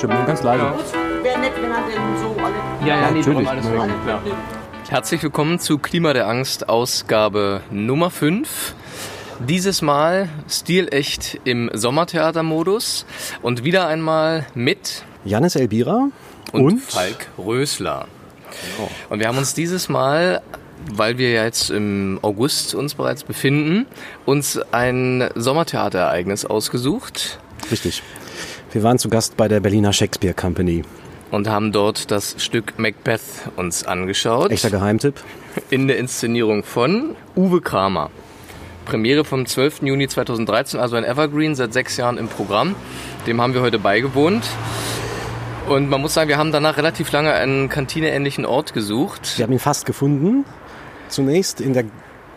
Bin ganz leise. Wäre nett, wenn er denn so alle. Ja, ja, nee, Natürlich. alles Ja. klar. Herzlich willkommen zu Klima der Angst, Ausgabe Nummer 5. Dieses Mal stilecht im Sommertheatermodus und wieder einmal mit Janis Elbira und, und, Falk Rösler. Und wir haben uns dieses Mal, weil wir ja jetzt im August uns bereits befinden, uns ein Sommertheaterereignis ausgesucht richtig. Wir waren zu Gast bei der Berliner Shakespeare Company. und haben dort das Stück Macbeth uns angeschaut. Echter Geheimtipp. in der Inszenierung von Uwe Kramer. Premiere vom 12. Juni 2013, also ein Evergreen, seit sechs Jahren im Programm. Dem haben wir heute beigewohnt. Und man muss sagen, wir haben danach relativ lange einen kantineähnlichen Ort gesucht. Wir haben ihn fast gefunden. Zunächst in der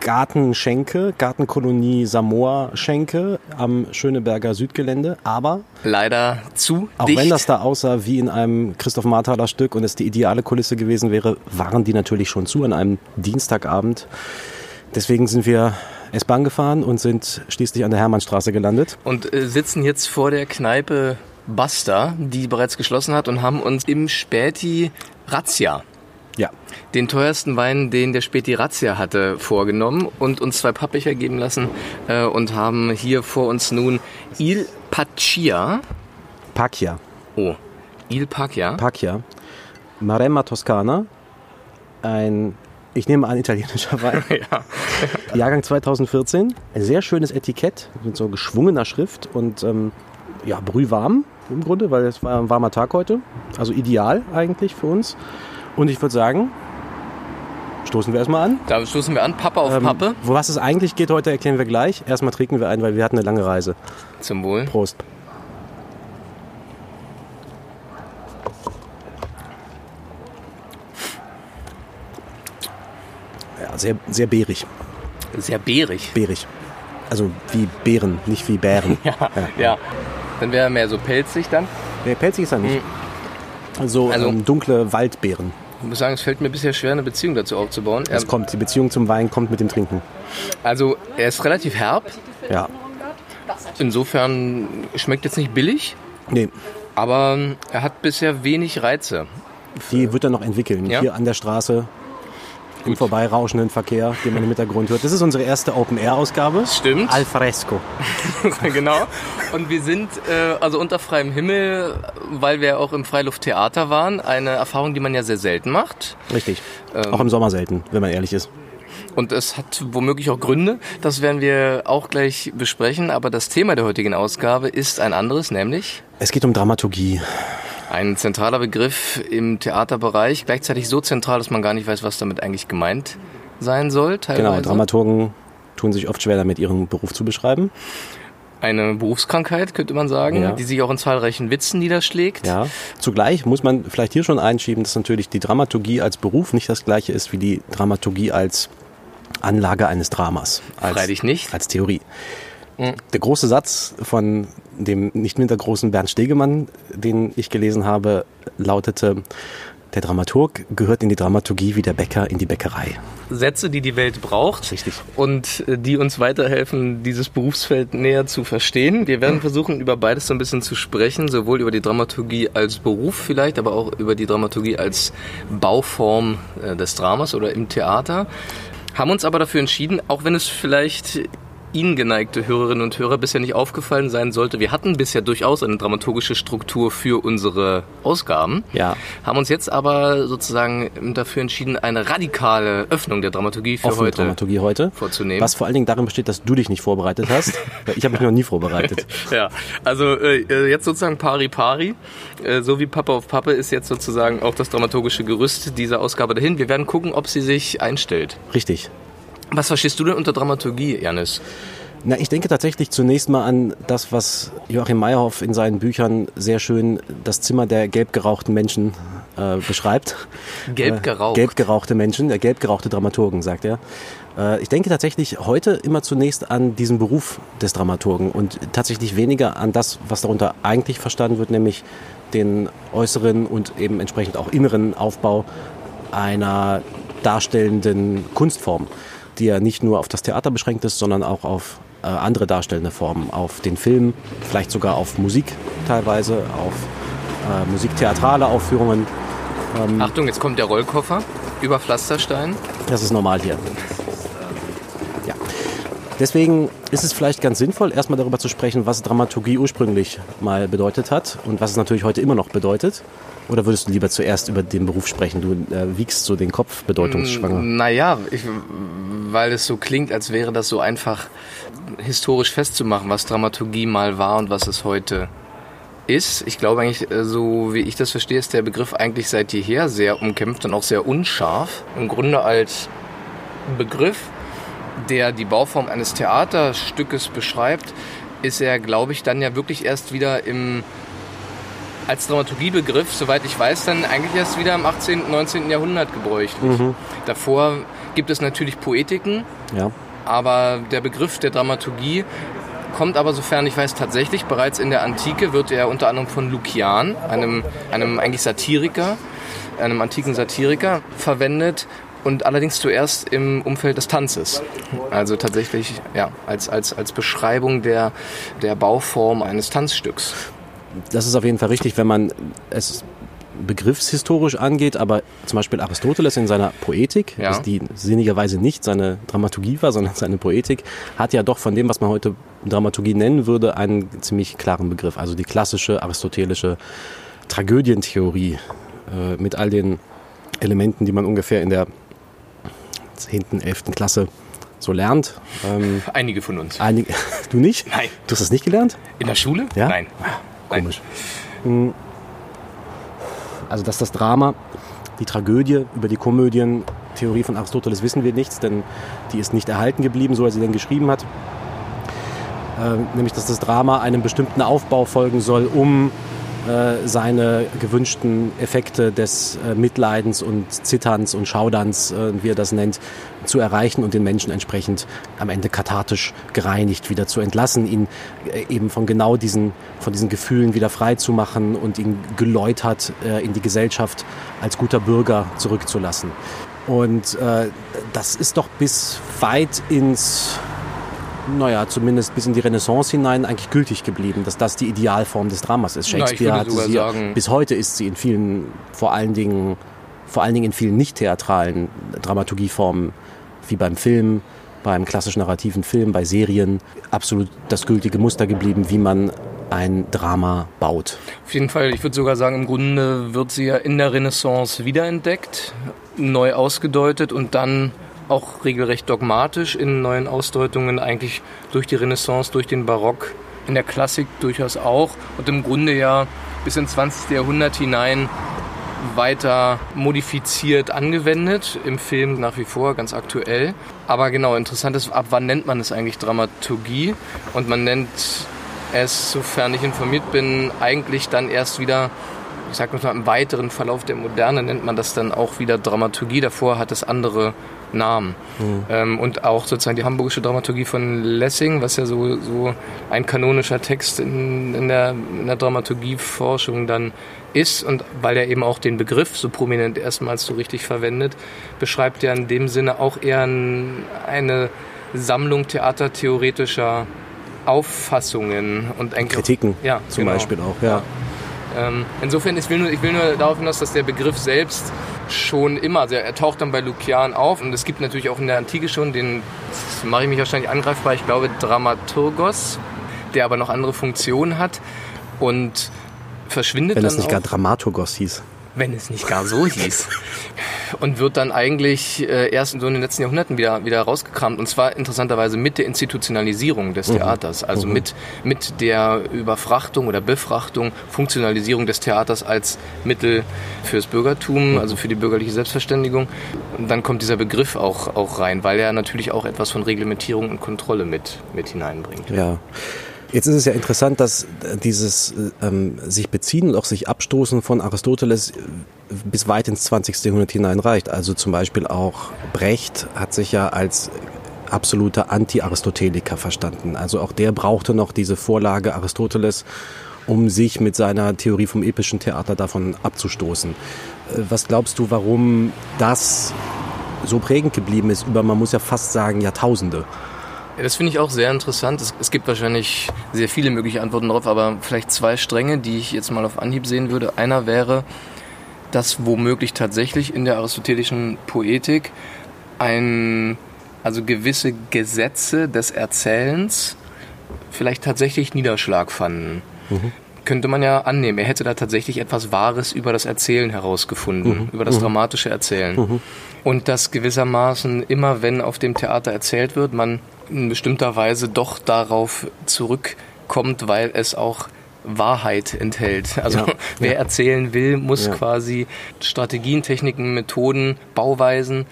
Gartenschenke, Gartenkolonie Samoa Schenke am Schöneberger Südgelände. Aber Leider zu auch dicht. wenn das da aussah wie in einem Christoph Marthaler Stück und es die ideale Kulisse gewesen wäre, waren die natürlich schon zu an einem Dienstagabend. Deswegen sind wir S-Bahn gefahren und sind schließlich an der Hermannstraße gelandet. und äh, sitzen jetzt vor der Kneipe Basta, die bereits geschlossen hat und haben uns im Späti Razzia Ja, den teuersten Wein, den der Späti Razzia hatte, vorgenommen und uns zwei Pappbecher geben lassen äh, und haben hier vor uns nun Il Paccia. Pacchia. Oh, Il Paccia. Pacchia. Maremma Toscana. Ein, ich nehme an, italienischer Wein. ja. Jahrgang 2014. Ein sehr schönes Etikett mit so geschwungener Schrift und ähm, ja, brühwarm im Grunde, weil es war ein warmer Tag heute. Also ideal eigentlich für uns. Und ich würde sagen, stoßen wir erstmal an. Da stoßen wir an, Pappe auf Ähm, Pappe. Wo was es eigentlich geht heute, erklären wir gleich. Erstmal trinken wir ein, weil wir hatten eine lange Reise. Zum Wohl. Prost. Ja, sehr, sehr beerig. Sehr beerig. Beerig. Also wie Beeren, nicht wie Bären. Ja, ja. Dann wäre er mehr so pelzig dann. Nee, pelzig ist er nicht. Also, Also- ähm, dunkle Waldbeeren. Ich muss sagen, es fällt mir bisher schwer, eine Beziehung dazu aufzubauen. Das Er, kommt, die Beziehung zum Wein kommt mit dem Trinken. also, er ist relativ herb. Ja. Insofern schmeckt jetzt nicht billig, Nee, aber er hat bisher wenig Reize. die wird er noch entwickeln. Ja. Hier an der Straße, im vorbeirauschenden Verkehr, den man im Hintergrund hört. Das ist unsere erste Open-Air-Ausgabe. Stimmt. Al fresco. genau. Und wir sind äh, also unter freiem Himmel, weil wir auch im Freilufttheater waren. Eine Erfahrung, die man ja sehr selten macht. Richtig. Ähm. Auch im Sommer selten, wenn man ehrlich ist. Und es hat womöglich auch Gründe. Das werden wir auch gleich besprechen. Aber das Thema der heutigen Ausgabe ist ein anderes, nämlich Es geht um Dramaturgie. Ein zentraler Begriff im Theaterbereich. Gleichzeitig so zentral, dass man gar nicht weiß, was damit eigentlich gemeint sein soll. Teilweise. Genau, Dramaturgen tun sich oft schwer damit, ihren Beruf zu beschreiben. Eine Berufskrankheit, könnte man sagen, Ja. die sich auch in zahlreichen Witzen niederschlägt. Ja. Zugleich muss man vielleicht hier schon einschieben, dass natürlich die Dramaturgie als Beruf nicht das gleiche ist wie die Dramaturgie als Anlage eines Dramas. Als, Freilich nicht. Als Theorie. Der große Satz von dem nicht minder großen Bernd Stegemann, den ich gelesen habe, lautete, der Dramaturg gehört in die Dramaturgie wie der Bäcker in die Bäckerei. Sätze, die die Welt braucht. Richtig. Und äh, die uns weiterhelfen, dieses Berufsfeld näher zu verstehen. Wir werden versuchen, über beides so ein bisschen zu sprechen, sowohl über die Dramaturgie als Beruf vielleicht, aber auch über die Dramaturgie als Bauform äh, des Dramas oder im Theater. Haben uns aber dafür entschieden, auch wenn es vielleicht Ihnen geneigte Hörerinnen und Hörer bisher nicht aufgefallen sein sollte, wir hatten bisher durchaus eine dramaturgische Struktur für unsere Ausgaben. Ja. Haben uns jetzt aber sozusagen dafür entschieden, eine radikale Öffnung der Dramaturgie für Offene heute Dramaturgie heute. vorzunehmen. Was vor allen Dingen darin besteht, dass du dich nicht vorbereitet hast. ich habe mich noch nie vorbereitet. Ja, also äh, jetzt sozusagen pari pari, äh, so wie Pappe auf Pappe ist jetzt sozusagen auch das dramaturgische Gerüst dieser Ausgabe dahin. Wir werden gucken, ob sie sich einstellt. Richtig. Was verstehst du denn unter Dramaturgie, Janis? Na, ich denke tatsächlich zunächst mal an das, was Joachim Meyerhoff in seinen Büchern sehr schön das Zimmer der gelb gerauchten Menschen äh, beschreibt. Gelb Äh, geraucht. gelb gerauchte Menschen, der gelb gerauchte Dramaturgen, sagt er. Äh, ich denke tatsächlich heute immer zunächst an diesen Beruf des Dramaturgen und tatsächlich weniger an das, was darunter eigentlich verstanden wird, nämlich den äußeren und eben entsprechend auch inneren Aufbau einer darstellenden Kunstform, die ja nicht nur auf das Theater beschränkt ist, sondern auch auf äh, andere darstellende Formen, auf den Film, vielleicht sogar auf Musik teilweise, auf äh, musiktheatrale Aufführungen. Achtung, jetzt kommt der Rollkoffer über Pflasterstein. Das ist normal hier. Ja. Deswegen ist es vielleicht ganz sinnvoll, erstmal darüber zu sprechen, was Dramaturgie ursprünglich mal bedeutet hat und was es natürlich heute immer noch bedeutet. Oder würdest du lieber zuerst über den Beruf sprechen? Du äh, wiegst so den Kopf bedeutungsschwanger. Naja, ich, weil es so klingt, als wäre das so einfach historisch festzumachen, was Dramaturgie mal war und was es heute ist. Ich glaube eigentlich, äh, so wie ich das verstehe, ist der Begriff eigentlich seit jeher sehr umkämpft und auch sehr unscharf. Im Grunde als Begriff, der die Bauform eines Theaterstückes beschreibt, ist er, glaube ich, dann ja wirklich erst wieder im als Dramaturgiebegriff, soweit ich weiß, dann eigentlich erst wieder im 18., 19. Jahrhundert gebräuchlich. Mhm. Davor gibt es natürlich Poetiken, Ja. aber der Begriff der Dramaturgie kommt aber, sofern ich weiß, tatsächlich bereits in der Antike wird er unter anderem von Lukian, einem, einem eigentlich Satiriker, einem antiken Satiriker, verwendet und allerdings zuerst im Umfeld des Tanzes. Also tatsächlich ja, als, als, als Beschreibung der, der Bauform eines Tanzstücks. Das ist auf jeden Fall richtig, wenn man es begriffshistorisch angeht, aber zum Beispiel Aristoteles in seiner Poetik, Ja. die sinnigerweise nicht seine Dramaturgie war, sondern seine Poetik, hat ja doch von dem, was man heute Dramaturgie nennen würde, einen ziemlich klaren Begriff. Also die klassische aristotelische Tragödientheorie äh, mit all den Elementen, die man ungefähr in der 10., 11. Klasse so lernt. Ähm, Einige von uns. einig, du nicht? Nein. Du hast das nicht gelernt? In der Schule? Ja? Nein. Nein. Komisch. Hm. Also, dass das Drama, die Tragödie, über die Komödientheorie von Aristoteles wissen wir nichts, denn die ist nicht erhalten geblieben, so er sie denn geschrieben hat. Äh, nämlich, dass das Drama einem bestimmten Aufbau folgen soll, um äh, seine gewünschten Effekte des äh, Mitleidens und Zitterns und Schauderns, äh, wie er das nennt, zu erreichen und den Menschen entsprechend am Ende kathartisch gereinigt wieder zu entlassen, ihn äh, eben von genau diesen, von diesen Gefühlen wieder frei zu machen und ihn geläutert in die Gesellschaft als guter Bürger zurückzulassen. Und das ist doch bis weit ins naja, zumindest bis in die Renaissance hinein eigentlich gültig geblieben, dass das die Idealform des Dramas ist. Shakespeare hatte sogar sie, sagen- bis heute ist sie in vielen, vor allen Dingen, vor allen Dingen in vielen nicht theatralen Dramaturgieformen, wie beim Film, beim klassisch narrativen Film, bei Serien, absolut das gültige Muster geblieben, wie man ein Drama baut. Auf jeden Fall, ich würde sogar sagen, im Grunde wird sie ja in der Renaissance wiederentdeckt, neu ausgedeutet und dann auch regelrecht dogmatisch in neuen Ausdeutungen eigentlich durch die Renaissance, durch den Barock, in der Klassik durchaus auch und im Grunde ja bis ins 20. Jahrhundert hinein weiter modifiziert angewendet, im Film nach wie vor ganz aktuell. Aber genau, interessant ist, ab wann nennt man es eigentlich Dramaturgie? Und man nennt es, sofern ich informiert bin, eigentlich dann erst wieder, ich sag mal im weiteren Verlauf der Moderne nennt man das dann auch wieder Dramaturgie. Davor hat es andere Namen. Ähm, und auch sozusagen die hamburgische Dramaturgie von Lessing, was ja so, so ein kanonischer Text in, in, der, in der Dramaturgieforschung dann ist und weil er eben auch den Begriff so prominent erstmals so richtig verwendet, beschreibt er in dem Sinne auch eher ein, eine Sammlung theatertheoretischer Auffassungen und auch- Kritiken ja, zum genau. Beispiel auch, ja. Ähm, insofern, ich will, nur, ich will nur darauf hinaus, dass der Begriff selbst schon immer, also er taucht dann bei Lukian auf und es gibt natürlich auch in der Antike schon den, das mache ich mich wahrscheinlich angreifbar, ich glaube Dramaturgos, der aber noch andere Funktionen hat und verschwindet Wenn dann es nicht auch, gar Dramaturgos hieß. Wenn es nicht gar so hieß. Und wird dann eigentlich äh, erst so in den letzten Jahrhunderten wieder, wieder rausgekramt. Und zwar interessanterweise mit der Institutionalisierung des Theaters. Also mit, mit der Überfrachtung oder Befrachtung, Funktionalisierung des Theaters als Mittel fürs Bürgertum, also für die bürgerliche Selbstverständigung. Und dann kommt dieser Begriff auch, auch rein, weil er natürlich auch etwas von Reglementierung und Kontrolle mit, mit hineinbringt. Ja. Jetzt ist es ja interessant, dass äh, dieses äh, ähm, sich beziehen und auch sich abstoßen von Aristoteles äh, bis weit ins 20. Jahrhundert hineinreicht. Also zum Beispiel auch Brecht hat sich ja als absoluter Anti-Aristoteliker verstanden. Also auch der brauchte noch diese Vorlage Aristoteles, um sich mit seiner Theorie vom epischen Theater davon abzustoßen. Was glaubst du, warum das so prägend geblieben ist über, man muss ja fast sagen, Jahrtausende? Das finde ich auch sehr interessant. Es, es, gibt wahrscheinlich sehr viele mögliche Antworten darauf, aber vielleicht zwei Stränge, die ich jetzt mal auf Anhieb sehen würde. Einer wäre, dass womöglich tatsächlich in der aristotelischen Poetik ein, also gewisse Gesetze des Erzählens vielleicht tatsächlich Niederschlag fanden. Mhm. Könnte man ja annehmen. Er hätte da tatsächlich etwas Wahres über das Erzählen herausgefunden, mhm. über das mhm. dramatische Erzählen. Mhm. Und dass gewissermaßen immer, wenn auf dem Theater erzählt wird, man in bestimmter Weise doch darauf zurückkommt, weil es auch Wahrheit enthält. Also ja, wer ja. erzählen will, muss ja. quasi Strategien, Techniken, Methoden, Bauweisen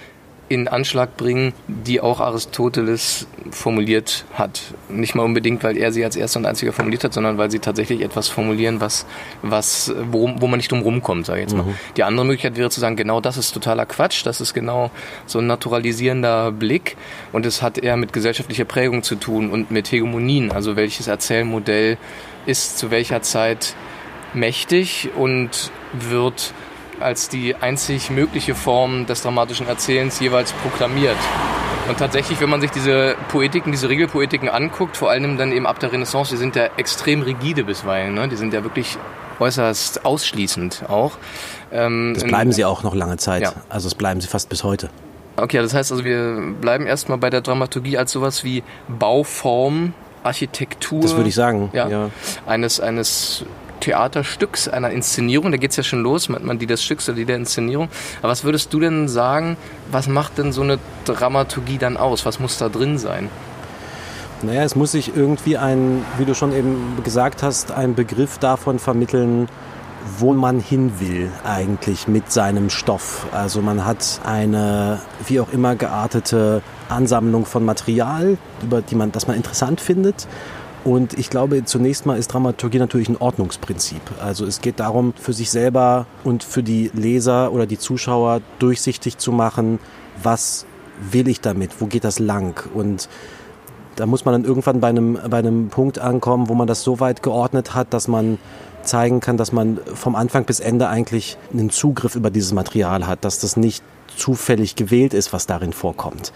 in Anschlag bringen, die auch Aristoteles formuliert hat. Nicht mal unbedingt, weil er sie als erster und einziger formuliert hat, sondern weil sie tatsächlich etwas formulieren, was, was, wo, wo man nicht drum rumkommt, sage ich jetzt mal. Mhm. Die andere Möglichkeit wäre zu sagen, genau das ist totaler Quatsch, das ist genau so ein naturalisierender Blick und es hat eher mit gesellschaftlicher Prägung zu tun und mit Hegemonien, also welches Erzählmodell ist zu welcher Zeit mächtig und wird als die einzig mögliche Form des dramatischen Erzählens jeweils proklamiert. Und tatsächlich, wenn man sich diese Poetiken, diese Regelpoetiken anguckt, vor allem dann eben ab der Renaissance, die sind ja extrem rigide bisweilen. Ne? Die sind ja wirklich äußerst ausschließend auch. Ähm, das bleiben sie auch noch lange Zeit. Ja. Also das bleiben sie fast bis heute. Okay, das heißt also, wir bleiben erstmal bei der Dramaturgie als sowas wie Bauform, Architektur. Das würde ich sagen. Ja, ja. Eines, eines Theaterstücks, einer Inszenierung, da geht es ja schon los, meint man die des Stücks oder die der Inszenierung. Aber was würdest du denn sagen, was macht denn so eine Dramaturgie dann aus? Was muss da drin sein? Naja, es muss sich irgendwie ein, wie du schon eben gesagt hast, ein Begriff davon vermitteln, wo man hin will eigentlich mit seinem Stoff. Also man hat eine wie auch immer geartete Ansammlung von Material, über die man, das man interessant findet und ich glaube, zunächst mal ist Dramaturgie natürlich ein Ordnungsprinzip. Also es geht darum, für sich selber und für die Leser oder die Zuschauer durchsichtig zu machen, was will ich damit, wo geht das lang. Und da muss man dann irgendwann bei einem, bei einem Punkt ankommen, wo man das so weit geordnet hat, dass man zeigen kann, dass man vom Anfang bis Ende eigentlich einen Zugriff über dieses Material hat, dass das nicht zufällig gewählt ist, was darin vorkommt.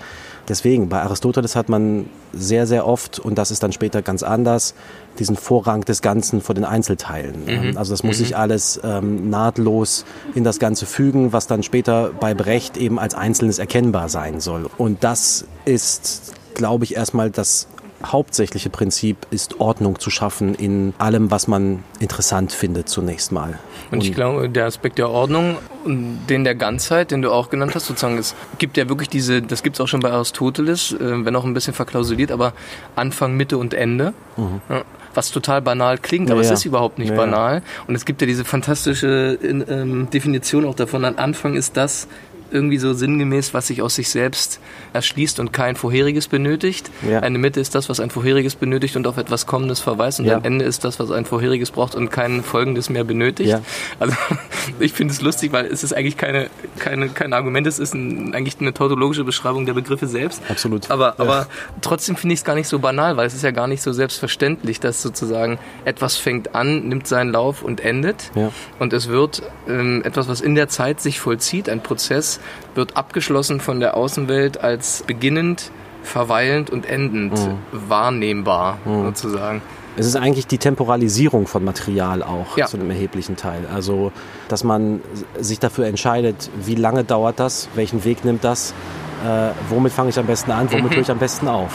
Deswegen, bei Aristoteles hat man sehr, sehr oft, und das ist dann später ganz anders, diesen Vorrang des Ganzen vor den Einzelteilen. Mhm. Also das muss mhm. sich alles ähm, nahtlos in das Ganze fügen, was dann später bei Brecht eben als Einzelnes erkennbar sein soll. Und das ist, glaube ich, erstmal das hauptsächliche Prinzip ist, Ordnung zu schaffen in allem, was man interessant findet zunächst mal. Und, und ich glaube, der Aspekt der Ordnung, den der Ganzheit, den du auch genannt hast, sozusagen, es gibt ja wirklich diese, das gibt es auch schon bei Aristoteles, äh, wenn auch ein bisschen verklausuliert, aber Anfang, Mitte und Ende. Mhm. was total banal klingt, aber ja, es ist überhaupt nicht ja. banal. Und es gibt ja diese fantastische ähm, Definition auch davon, an Anfang ist das, irgendwie so sinngemäß, was sich aus sich selbst erschließt und kein vorheriges benötigt. Ja. Eine Mitte ist das, was ein vorheriges benötigt und auf etwas Kommendes verweist und ja. ein Ende ist das, was ein vorheriges braucht und kein folgendes mehr benötigt. Ja. Also ich finde es lustig, weil es ist eigentlich keine, keine, kein Argument, es ist ein, eigentlich eine tautologische Beschreibung der Begriffe selbst. Absolut. Aber, aber trotzdem finde ich es gar nicht so banal, weil es ist ja gar nicht so selbstverständlich, dass sozusagen etwas fängt an, nimmt seinen Lauf und endet. Und es wird ähm, etwas, was in der Zeit sich vollzieht, ein Prozess, wird abgeschlossen von der Außenwelt als beginnend, verweilend und endend mhm. wahrnehmbar mhm. sozusagen. Es ist eigentlich die Temporalisierung von Material auch ja. zu einem erheblichen Teil. Also, dass man sich dafür entscheidet, wie lange dauert das, welchen Weg nimmt das, äh, womit fange ich am besten an, womit höre ich am besten auf.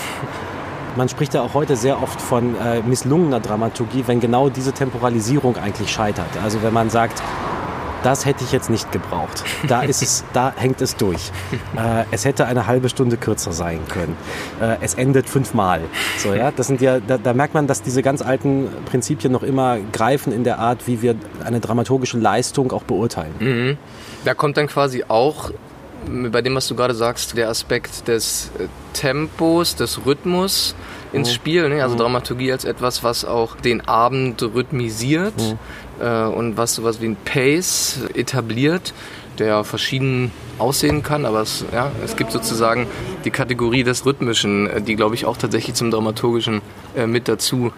Man spricht ja auch heute sehr oft von äh, misslungener Dramaturgie, wenn genau diese Temporalisierung eigentlich scheitert. Also wenn man sagt, das hätte ich jetzt nicht gebraucht. Da ist es, da hängt es durch. Äh, es hätte eine halbe Stunde kürzer sein können. Äh, es endet fünfmal. So, ja, das sind ja, da, da, merkt man, dass diese ganz alten Prinzipien noch immer greifen in der Art, wie wir eine dramaturgische Leistung auch beurteilen. Mhm. Da kommt dann quasi auch bei dem, was du gerade sagst, der Aspekt des äh, Tempos, des Rhythmus ins mhm. Spiel. Ne? Also mhm. Dramaturgie als etwas, was auch den Abend rhythmisiert. Äh, und was sowas wie ein Pace etabliert, der verschieden aussehen kann, aber es, ja, es gibt sozusagen die Kategorie des Rhythmischen, äh, die glaube ich auch tatsächlich zum Dramaturgischen äh, mit dazu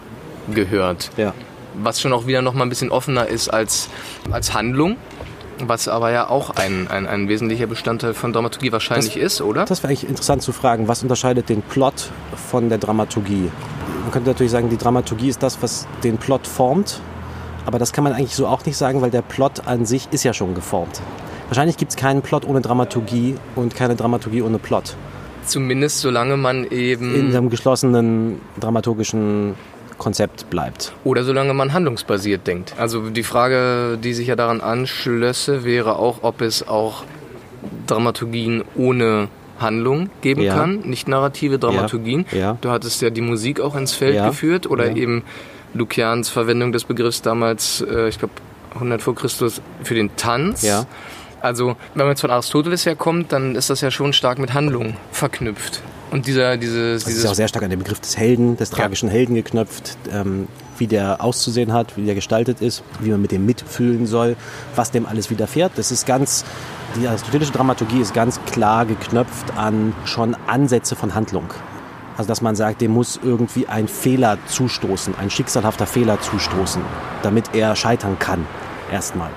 gehört. Ja. Was schon auch wieder noch mal ein bisschen offener ist als, als Handlung. was aber ja auch ein, ein, ein wesentlicher Bestandteil von Dramaturgie wahrscheinlich Das- ist, oder? Das wäre eigentlich interessant zu fragen, was unterscheidet den Plot von der Dramaturgie? Man könnte natürlich sagen, die Dramaturgie ist das, was den Plot formt, aber das kann man eigentlich so auch nicht sagen, weil der Plot an sich ist ja schon geformt. Wahrscheinlich gibt es keinen Plot ohne Dramaturgie und keine Dramaturgie ohne Plot. Zumindest solange man In eben, einem geschlossenen dramaturgischen Konzept bleibt. oder solange man handlungsbasiert denkt. Also die Frage, die sich ja daran anschlösse, wäre auch, ob es auch Dramaturgien ohne Handlung geben Ja. kann, nicht narrative Dramaturgien. Ja. Du hattest ja die Musik auch ins Feld Ja. geführt oder Ja. eben Lukians Verwendung des Begriffs damals, äh, ich glaube 100 vor Christus, für den Tanz. Ja. Also, wenn man jetzt von Aristoteles herkommt, dann ist das ja schon stark mit Handlung verknüpft. Und dieser, dieses, Das ist dieses ja auch sehr stark an den Begriff des Helden, des tragischen Helden geknüpft, ähm, wie der auszusehen hat, wie der gestaltet ist, wie man mit dem mitfühlen soll, was dem alles widerfährt. Das ist ganz, die aristotelische Dramaturgie ist ganz klar geknöpft an schon Ansätze von Handlung. Also dass man sagt, dem muss irgendwie ein Fehler zustoßen, ein schicksalhafter Fehler zustoßen, damit er scheitern kann, erstmal.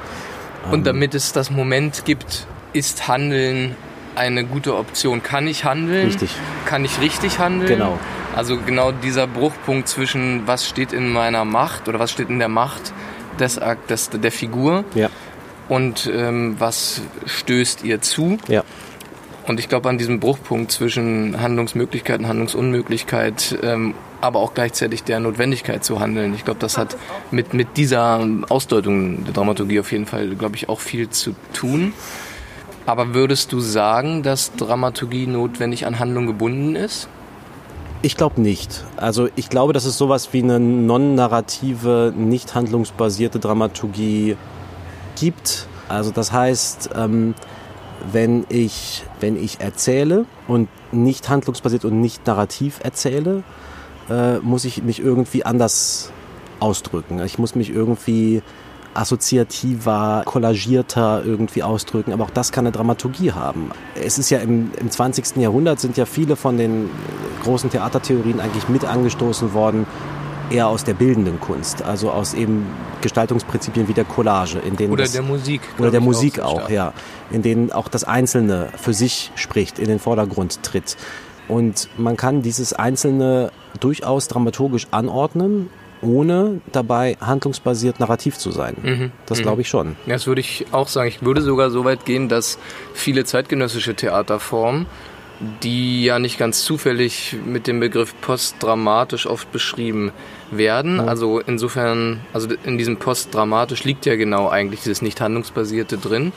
Und damit es das Moment gibt, ist Handeln eine gute Option. Kann ich handeln? Richtig. Kann ich richtig handeln? Genau. Also genau dieser Bruchpunkt zwischen was steht in meiner Macht oder was steht in der Macht des, des, der Figur Ja, und ähm, was stößt ihr zu. ja. Und ich glaube, an diesem Bruchpunkt zwischen Handlungsmöglichkeit und Handlungsunmöglichkeit, ähm, aber auch gleichzeitig der Notwendigkeit zu handeln, ich glaube, das hat mit, mit dieser Ausdeutung der Dramaturgie auf jeden Fall, glaube ich, auch viel zu tun. Aber würdest du sagen, dass Dramaturgie notwendig an Handlung gebunden ist? Ich glaube nicht. Also ich glaube, dass es sowas wie eine non-narrative, nicht handlungsbasierte Dramaturgie gibt. Also das heißt, ähm, wenn ich, wenn ich erzähle und nicht handlungsbasiert und nicht narrativ erzähle, äh, muss ich mich irgendwie anders ausdrücken. Ich muss mich irgendwie assoziativer, kollagierter irgendwie ausdrücken. Aber auch das kann eine Dramaturgie haben. Es ist ja im, im 20. Jahrhundert sind ja viele von den großen Theatertheorien eigentlich mit angestoßen worden, eher aus der bildenden Kunst, also aus eben Gestaltungsprinzipien wie der Collage, in denen Oder das, der Musik? oder der Musik auch, stark. ja, in denen auch das Einzelne für sich spricht, in den Vordergrund tritt. Und man kann dieses Einzelne durchaus dramaturgisch anordnen, ohne dabei handlungsbasiert narrativ zu sein. Mhm. Das glaube ich schon. Ja, Das würde ich auch sagen. Ich würde sogar so weit gehen, dass viele zeitgenössische Theaterformen, die ja nicht ganz zufällig mit dem Begriff postdramatisch oft beschrieben werden, also insofern, also in diesem postdramatisch liegt ja genau eigentlich dieses nicht handlungsbasierte drin.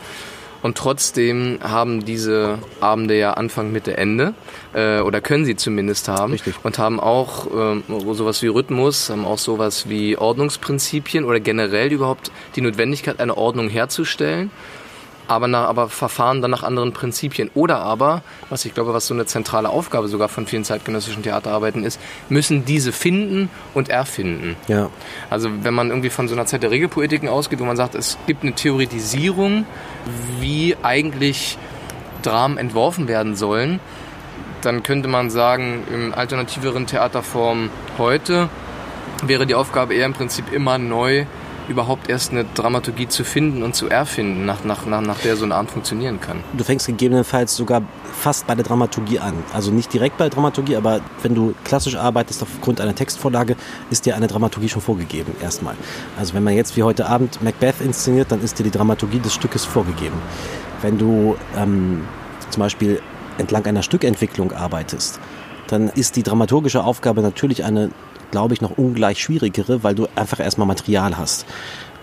Und trotzdem haben diese Abende ja Anfang, Mitte, Ende. Äh, oder können sie zumindest haben. Richtig. Und haben auch ähm, sowas wie Rhythmus, haben auch sowas wie Ordnungsprinzipien oder generell überhaupt die Notwendigkeit, eine Ordnung herzustellen. Aber, nach, aber verfahren dann nach anderen Prinzipien. Oder aber, was ich glaube, was so eine zentrale Aufgabe sogar von vielen zeitgenössischen Theaterarbeiten ist, müssen diese finden und erfinden. Ja, Also wenn man irgendwie von so einer Zeit der Regelpoetiken ausgeht, wo man sagt, es gibt eine Theoretisierung, wie eigentlich Dramen entworfen werden sollen, dann könnte man sagen, in alternativeren Theaterformen heute wäre die Aufgabe eher im Prinzip immer neu, überhaupt erst eine Dramaturgie zu finden und zu erfinden, nach, nach, nach, nach der so eine Art funktionieren kann. du fängst gegebenenfalls sogar fast bei der Dramaturgie an. Also nicht direkt bei der Dramaturgie, aber wenn du klassisch arbeitest aufgrund einer Textvorlage, ist dir eine Dramaturgie schon vorgegeben, erstmal. Also wenn man jetzt wie heute Abend Macbeth inszeniert, dann ist dir die Dramaturgie des Stückes vorgegeben. Wenn du ähm, zum Beispiel entlang einer Stückentwicklung arbeitest, dann ist die dramaturgische Aufgabe natürlich eine, glaube ich, noch ungleich schwierigere, weil du einfach erstmal Material hast.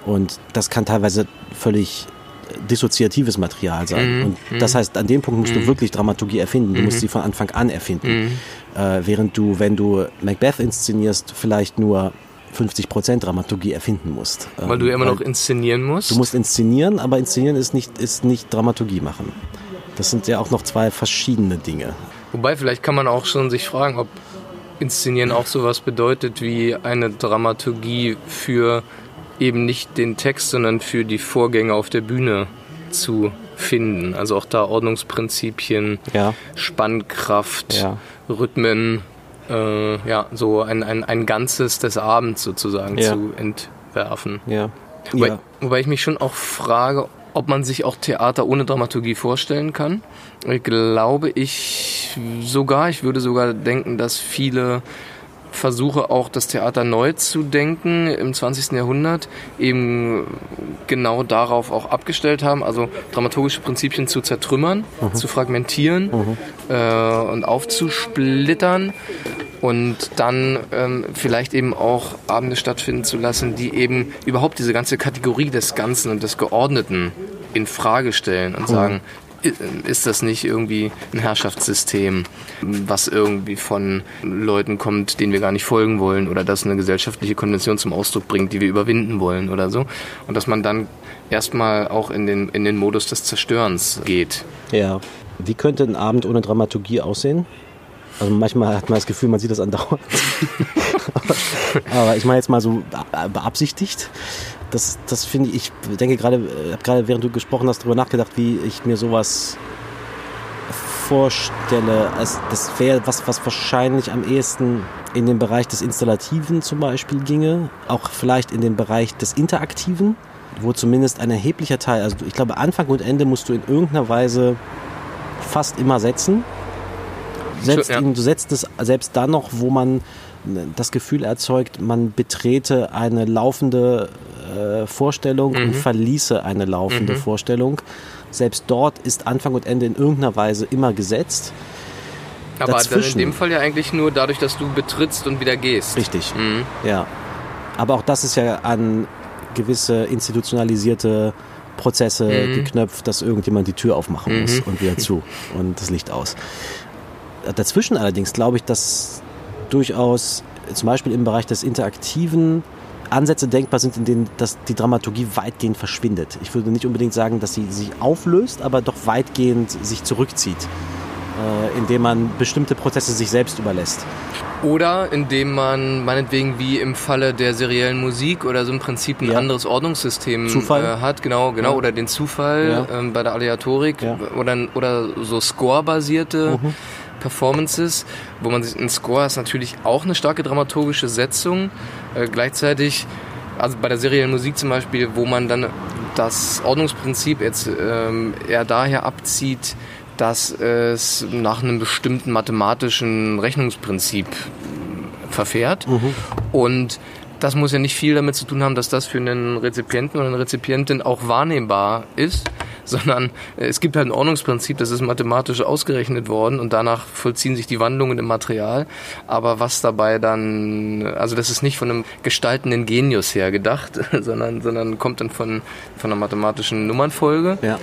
Und das kann teilweise völlig dissoziatives Material sein. Mhm, Und das heißt, an dem Punkt musst du wirklich Dramaturgie erfinden. Du musst sie von Anfang an erfinden. Mhm. Äh, während du, wenn du Macbeth inszenierst, vielleicht nur 50% Dramaturgie erfinden musst. Weil Ähm, du ja immer noch inszenieren musst. Du musst inszenieren, aber inszenieren ist nicht, ist nicht Dramaturgie machen. Das sind ja auch noch zwei verschiedene Dinge. Wobei, vielleicht kann man auch schon sich fragen, ob Inszenieren auch sowas bedeutet wie eine Dramaturgie für eben nicht den Text, sondern für die Vorgänge auf der Bühne zu finden. Also auch da Ordnungsprinzipien, Ja. Spannkraft, Ja. Rhythmen, äh, ja, so ein, ein, ein Ganzes des Abends sozusagen Ja. zu entwerfen. Ja. Wobei, wobei ich mich schon auch frage, ob man sich auch Theater ohne Dramaturgie vorstellen kann. Ich glaube ich sogar, ich würde sogar denken, dass viele Versuche auch das Theater neu zu denken im 20. Jahrhundert eben genau darauf auch abgestellt haben, also dramaturgische Prinzipien zu zertrümmern, mhm. zu fragmentieren mhm. äh, und aufzusplittern und dann ähm, vielleicht eben auch Abende stattfinden zu lassen, die eben überhaupt diese ganze Kategorie des Ganzen und des Geordneten in Frage stellen und mhm. sagen, ist das nicht irgendwie ein Herrschaftssystem, was irgendwie von Leuten kommt, denen wir gar nicht folgen wollen oder das eine gesellschaftliche Konvention zum Ausdruck bringt, die wir überwinden wollen oder so. Und dass man dann erstmal auch in den, in den Modus des Zerstörens geht. Ja. Wie könnte ein Abend ohne Dramaturgie aussehen? Also manchmal hat man das Gefühl, man sieht das andauernd. aber ich meine jetzt mal so beabsichtigt das, das finde ich, ich denke gerade, äh, habe gerade während du gesprochen hast, darüber nachgedacht, wie ich mir sowas vorstelle. Also das wäre was, was wahrscheinlich am ehesten in den Bereich des Installativen zum Beispiel ginge, auch vielleicht in den Bereich des Interaktiven, wo zumindest ein erheblicher Teil, also ich glaube Anfang und Ende musst du in irgendeiner Weise fast immer setzen. Setzt ihn, du setzt es selbst dann noch, wo man das Gefühl erzeugt, man betrete eine laufende äh, Vorstellung mhm. und verließe eine laufende mhm. Vorstellung. Selbst dort ist Anfang und Ende in irgendeiner Weise immer gesetzt. Aber Dazwischen, dann in dem Fall ja eigentlich nur dadurch, dass du betrittst und wieder gehst. Richtig, mhm. ja. Aber auch das ist ja an gewisse institutionalisierte Prozesse mhm. geknöpft, dass irgendjemand die Tür aufmachen muss mhm. und wieder zu und das Licht aus. Dazwischen allerdings glaube ich, dass durchaus zum Beispiel im Bereich des Interaktiven Ansätze denkbar sind, in denen dass die Dramaturgie weitgehend verschwindet. Ich würde nicht unbedingt sagen, dass sie sich auflöst, aber doch weitgehend sich zurückzieht, äh, indem man bestimmte Prozesse sich selbst überlässt. Oder indem man meinetwegen wie im Falle der seriellen Musik oder so im Prinzip ein ja. anderes Ordnungssystem äh, hat, genau, genau, ja. oder den Zufall ja. ähm, bei der Aleatorik oder, oder so Score-basierte mhm. Performances, wo man sich, ein Score ist natürlich auch eine starke dramaturgische Setzung, äh, gleichzeitig, also bei der seriellen Musik zum Beispiel, wo man dann das Ordnungsprinzip jetzt ähm, eher daher abzieht, dass es nach einem bestimmten mathematischen Rechnungsprinzip verfährt mhm. und das muss ja nicht viel damit zu tun haben, dass das für einen Rezipienten oder eine Rezipientin auch wahrnehmbar ist, sondern es gibt halt ein Ordnungsprinzip, das ist mathematisch ausgerechnet worden und danach vollziehen sich die Wandlungen im Material. Aber was dabei dann, also das ist nicht von einem gestaltenden Genius her gedacht, sondern, sondern kommt dann von, von einer mathematischen Nummernfolge. Ja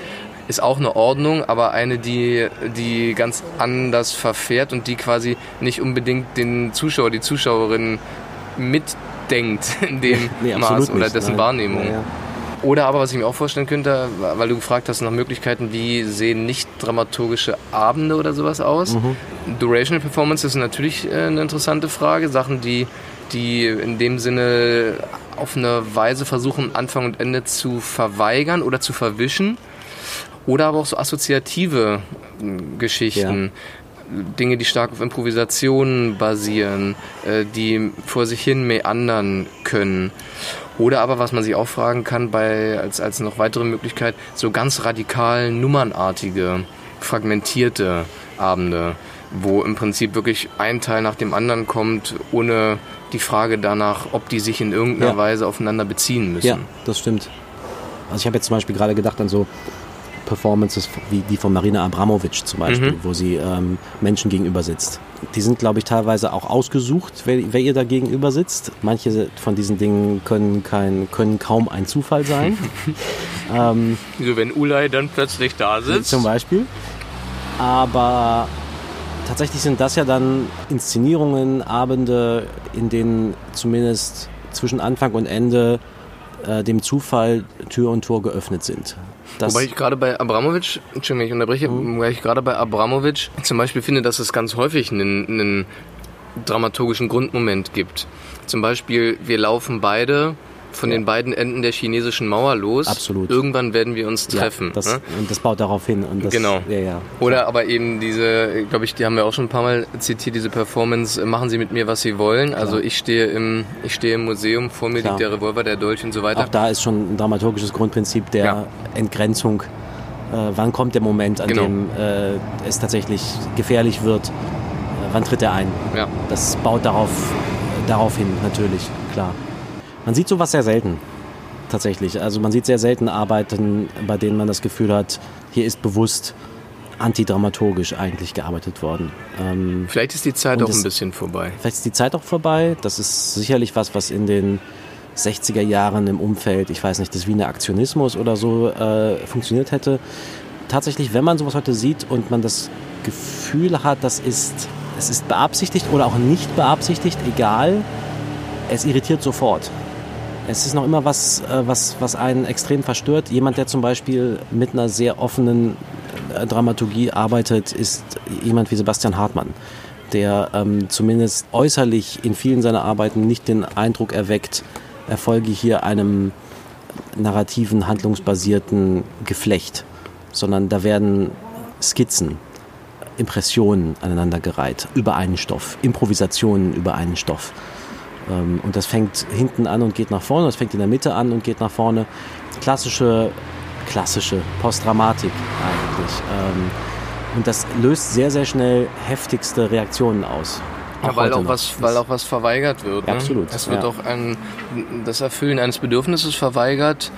ist auch eine Ordnung, aber eine, die, die ganz anders verfährt und die quasi nicht unbedingt den Zuschauer, die Zuschauerin mitdenkt in dem nee, Maß oder dessen Nein. Wahrnehmung. Ja, ja. Oder aber, was ich mir auch vorstellen könnte, weil du gefragt hast nach Möglichkeiten, wie sehen nicht dramaturgische Abende oder sowas aus? Mhm. Durational Performance ist natürlich äh, eine interessante Frage. Sachen, die, die in dem Sinne auf eine Weise versuchen, Anfang und Ende zu verweigern oder zu verwischen. Oder aber auch so assoziative hm, Geschichten. Ja. Dinge, die stark auf Improvisation basieren, äh, die vor sich hin meandern können. Oder aber, was man sich auch fragen kann, bei, als, als noch weitere Möglichkeit, so ganz radikal nummernartige, fragmentierte Abende, wo im Prinzip wirklich ein Teil nach dem anderen kommt, ohne die Frage danach, ob die sich in irgendeiner ja. Weise aufeinander beziehen müssen. Ja, das stimmt. Also ich habe jetzt zum Beispiel gerade gedacht an so Performances wie die von Marina Abramovic zum Beispiel, mhm. wo sie ähm, Menschen gegenüber sitzt. Die sind, glaube ich, teilweise auch ausgesucht, wer, wer, ihr da gegenüber sitzt. Manche von diesen Dingen können, kein, können kaum ein Zufall sein. ähm, so, wenn Ulay dann plötzlich da sitzt. Zum Beispiel. Aber tatsächlich sind das ja dann Inszenierungen, Abende, in denen zumindest zwischen Anfang und Ende äh, dem Zufall Tür und Tor geöffnet sind. Das wobei ich gerade bei Abramovic, Entschuldigung, ich unterbreche, mhm. wobei ich gerade bei Abramovic zum Beispiel finde, dass es ganz häufig einen, einen dramaturgischen Grundmoment gibt. Zum Beispiel, wir laufen beide von den beiden Enden der chinesischen Mauer los. Absolut. Irgendwann werden wir uns treffen. Ja, das, ne? Und das baut darauf hin. Das, Genau. Ja, ja. Oder aber eben diese, glaube ich, die haben wir auch schon ein paar Mal zitiert, diese Performance, äh, machen Sie mit mir, was Sie wollen. Also ich stehe im, ich stehe im Museum, vor mir Klar. liegt der Revolver, der Dolch und so weiter. Auch da ist schon ein dramaturgisches Grundprinzip der Ja. Entgrenzung. Äh, wann kommt der Moment, an Genau. dem äh, es tatsächlich gefährlich wird? Äh, wann tritt er ein? Ja. Das baut darauf, darauf hin, natürlich, klar. Man sieht sowas sehr selten, tatsächlich. Also man sieht sehr selten Arbeiten, bei denen man das Gefühl hat, hier ist bewusst antidramaturgisch eigentlich gearbeitet worden. Ähm, Vielleicht ist die Zeit auch es- ein bisschen vorbei. Vielleicht ist die Zeit auch vorbei. Das ist sicherlich was, was in den 60er Jahren im Umfeld, ich weiß nicht, des Wiener Aktionismus oder so äh, funktioniert hätte. Tatsächlich, wenn man sowas heute sieht und man das Gefühl hat, das ist, es ist beabsichtigt oder auch nicht beabsichtigt, egal, es irritiert sofort. Es ist noch immer was, äh, was, was einen extrem verstört. Jemand, der zum Beispiel mit einer sehr offenen äh, Dramaturgie arbeitet, ist jemand wie Sebastian Hartmann, der ähm, zumindest äußerlich in vielen seiner Arbeiten nicht den Eindruck erweckt, er folge hier einem narrativen, handlungsbasierten Geflecht, sondern da werden Skizzen, Impressionen aneinandergereiht über einen Stoff, Improvisationen über einen Stoff. Ähm, Und das fängt hinten an und geht nach vorne, das fängt in der Mitte an und geht nach vorne. Klassische, klassische Postdramatik eigentlich. Ähm, Und das löst sehr, sehr schnell heftigste Reaktionen aus. Ja, weil auch noch. was, weil auch was verweigert wird. Ne? Absolut, Es wird ja. auch ein, das Erfüllen eines Bedürfnisses verweigert,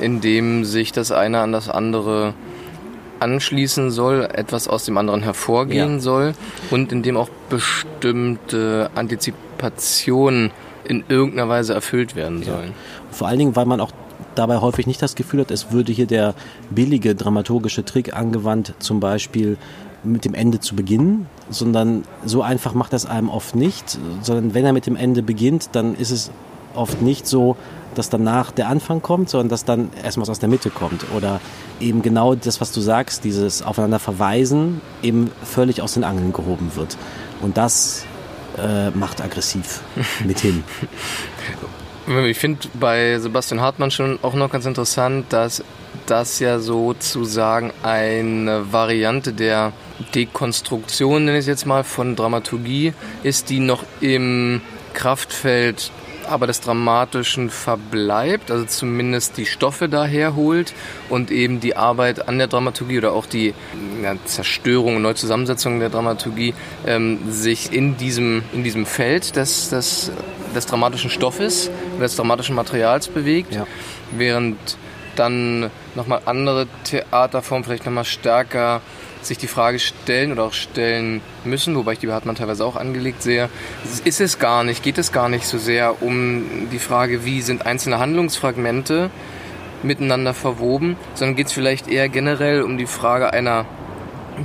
indem sich das eine an das andere anschließen soll, etwas aus dem anderen hervorgehen Ja. soll und indem auch bestimmte Antizipationen in irgendeiner Weise erfüllt werden sollen. Vor allen Dingen, weil man auch dabei häufig nicht das Gefühl hat, es würde hier der billige dramaturgische Trick angewandt, zum Beispiel mit dem Ende zu beginnen, sondern so einfach macht das einem oft nicht, sondern wenn er mit dem Ende beginnt, dann ist es oft nicht so, dass danach der Anfang kommt, sondern dass dann erstmal was aus der Mitte kommt oder eben genau das, was du sagst, dieses Aufeinander verweisen, eben völlig aus den Angeln gehoben wird. Und das äh, macht aggressiv mithin. Ich finde bei Sebastian Hartmann schon auch noch ganz interessant, dass das ja sozusagen eine Variante der Dekonstruktion, nenne ich es jetzt mal, von Dramaturgie ist, die noch im Kraftfeld aber des Dramatischen verbleibt, also zumindest die Stoffe daherholt und eben die Arbeit an der Dramaturgie oder auch die ja, Zerstörung und Neuzusammensetzung der Dramaturgie ähm, sich in diesem, in diesem Feld des, des, des dramatischen Stoffes, des dramatischen Materials bewegt, Ja. während dann nochmal andere Theaterformen vielleicht nochmal stärker sich die Frage stellen oder auch stellen müssen, wobei ich die Hartmann teilweise auch angelegt sehe, ist es gar nicht, geht es gar nicht so sehr um die Frage, wie sind einzelne Handlungsfragmente miteinander verwoben, sondern geht es vielleicht eher generell um die Frage einer,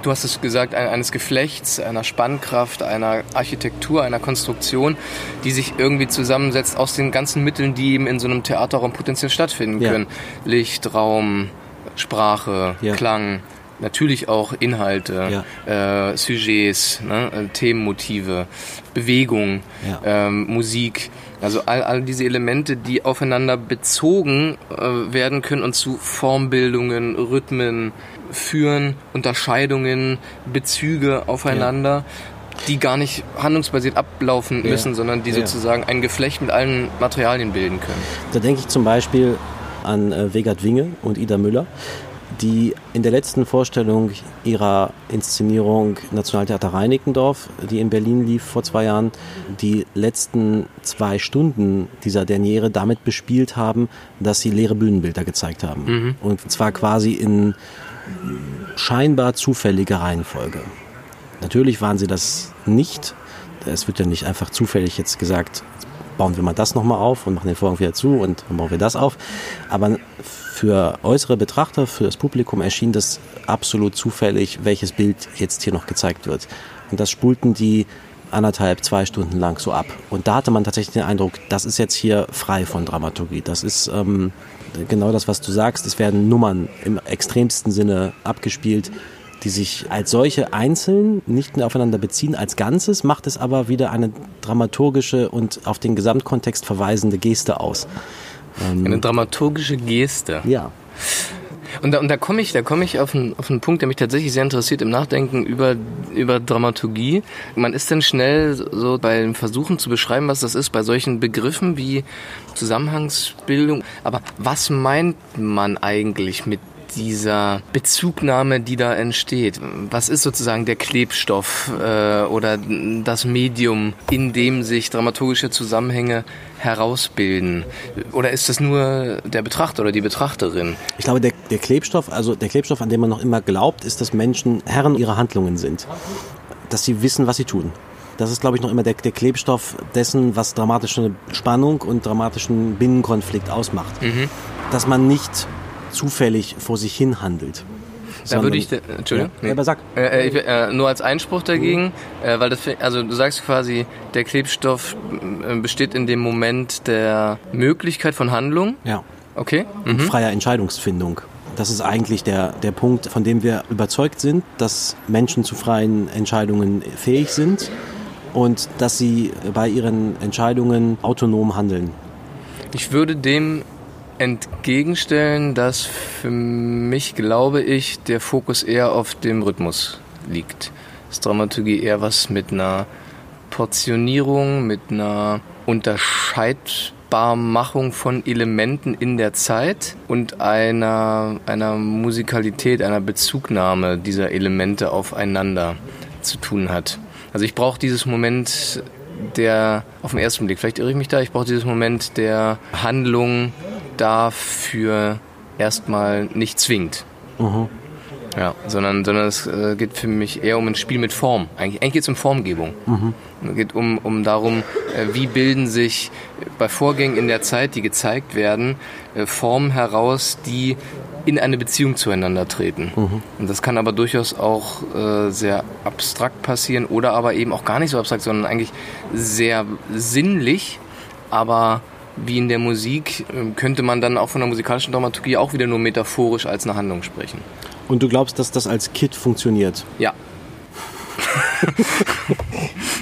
du hast es gesagt, ein- eines Geflechts, einer Spannkraft, einer Architektur, einer Konstruktion, die sich irgendwie zusammensetzt aus den ganzen Mitteln, die eben in so einem Theaterraum potenziell stattfinden Ja. können. Licht, Raum, Sprache, Ja. Klang, natürlich auch Inhalte, äh, Sujets, ne, äh, Themenmotive, Bewegung, Ja. ähm, Musik. Also all, all diese Elemente, die aufeinander bezogen äh, werden können und zu Formbildungen, Rhythmen führen, Unterscheidungen, Bezüge aufeinander, die gar nicht handlungsbasiert ablaufen Ja. müssen, sondern die Ja. sozusagen ein Geflecht mit allen Materialien bilden können. Da denke ich zum Beispiel an äh, Vegard Winge und Ida Müller, die in der letzten Vorstellung ihrer Inszenierung Nationaltheater Reinickendorf, die in Berlin lief vor zwei Jahren, die letzten zwei Stunden dieser Derniere damit bespielt haben, dass sie leere Bühnenbilder gezeigt haben. Und zwar quasi in scheinbar zufälliger Reihenfolge. Natürlich waren sie das nicht. Es wird ja nicht einfach zufällig jetzt gesagt, bauen wir mal das nochmal auf und machen den Vorhang wieder zu und dann bauen wir das auf. Aber für äußere Betrachter, für das Publikum erschien das absolut zufällig, welches Bild jetzt hier noch gezeigt wird. Und das spulten die anderthalb, zwei Stunden lang so ab. Und da hatte man tatsächlich den Eindruck, das ist jetzt hier frei von Dramaturgie. Das ist ähm, genau das, was du sagst. Es werden Nummern im extremsten Sinne abgespielt, die sich als solche einzeln nicht mehr aufeinander beziehen. Als Ganzes macht es aber wieder eine dramaturgische und auf den Gesamtkontext verweisende Geste aus. Eine dramaturgische Geste. Ja. Und da, und da komme ich, da komme ich auf einen, auf einen Punkt, der mich tatsächlich sehr interessiert im Nachdenken über, über Dramaturgie. Man ist dann schnell so bei Versuchen zu beschreiben, was das ist, bei solchen Begriffen wie Zusammenhangsbildung. Aber was meint man eigentlich mit dieser Bezugnahme, die da entsteht. Was ist sozusagen der Klebstoff äh, oder das Medium, in dem sich dramaturgische Zusammenhänge herausbilden? Oder ist das nur der Betrachter oder die Betrachterin? Ich glaube, der, der Klebstoff, also der Klebstoff, an dem man noch immer glaubt, ist, dass Menschen Herren ihrer Handlungen sind. Dass sie wissen, was sie tun. Das ist, glaube ich, noch immer der, der Klebstoff dessen, was dramatische Spannung und dramatischen Binnenkonflikt ausmacht. Mhm. Dass man nicht zufällig vor sich hin handelt. Da würde ich, äh, Entschuldigung, ja, aber sag. Äh, ich, äh, nur als Einspruch dagegen, äh, weil das, also du sagst quasi, der Klebstoff äh, besteht in dem Moment der Möglichkeit von Handlung. Ja. Okay. Mhm. Freier Entscheidungsfindung. Das ist eigentlich der, der Punkt, von dem wir überzeugt sind, dass Menschen zu freien Entscheidungen fähig sind und dass sie bei ihren Entscheidungen autonom handeln. Ich würde dem entgegenstellen, dass für mich, glaube ich, der Fokus eher auf dem Rhythmus liegt. Das Dramaturgie eher was mit einer Portionierung, mit einer Unterscheidbarmachung von Elementen in der Zeit und einer, einer Musikalität, einer Bezugnahme dieser Elemente aufeinander zu tun hat. Also ich brauche dieses Moment der, auf den ersten Blick, vielleicht irre ich mich da, ich brauche dieses Moment der Handlung dafür erstmal nicht zwingt. Mhm. Ja, sondern, sondern es äh, geht für mich eher um ein Spiel mit Form. Eigentlich, eigentlich geht es um Formgebung. Mhm. Es geht um, um darum, äh, wie bilden sich bei Vorgängen in der Zeit, die gezeigt werden, äh, Formen heraus, die in eine Beziehung zueinander treten. Mhm. Und das kann aber durchaus auch äh, sehr abstrakt passieren oder aber eben auch gar nicht so abstrakt, sondern eigentlich sehr sinnlich, aber wie in der Musik ähm, könnte man dann auch von der musikalischen Dramaturgie auch wieder nur metaphorisch als eine Handlung sprechen. Und du glaubst, dass das als Kit funktioniert? Ja.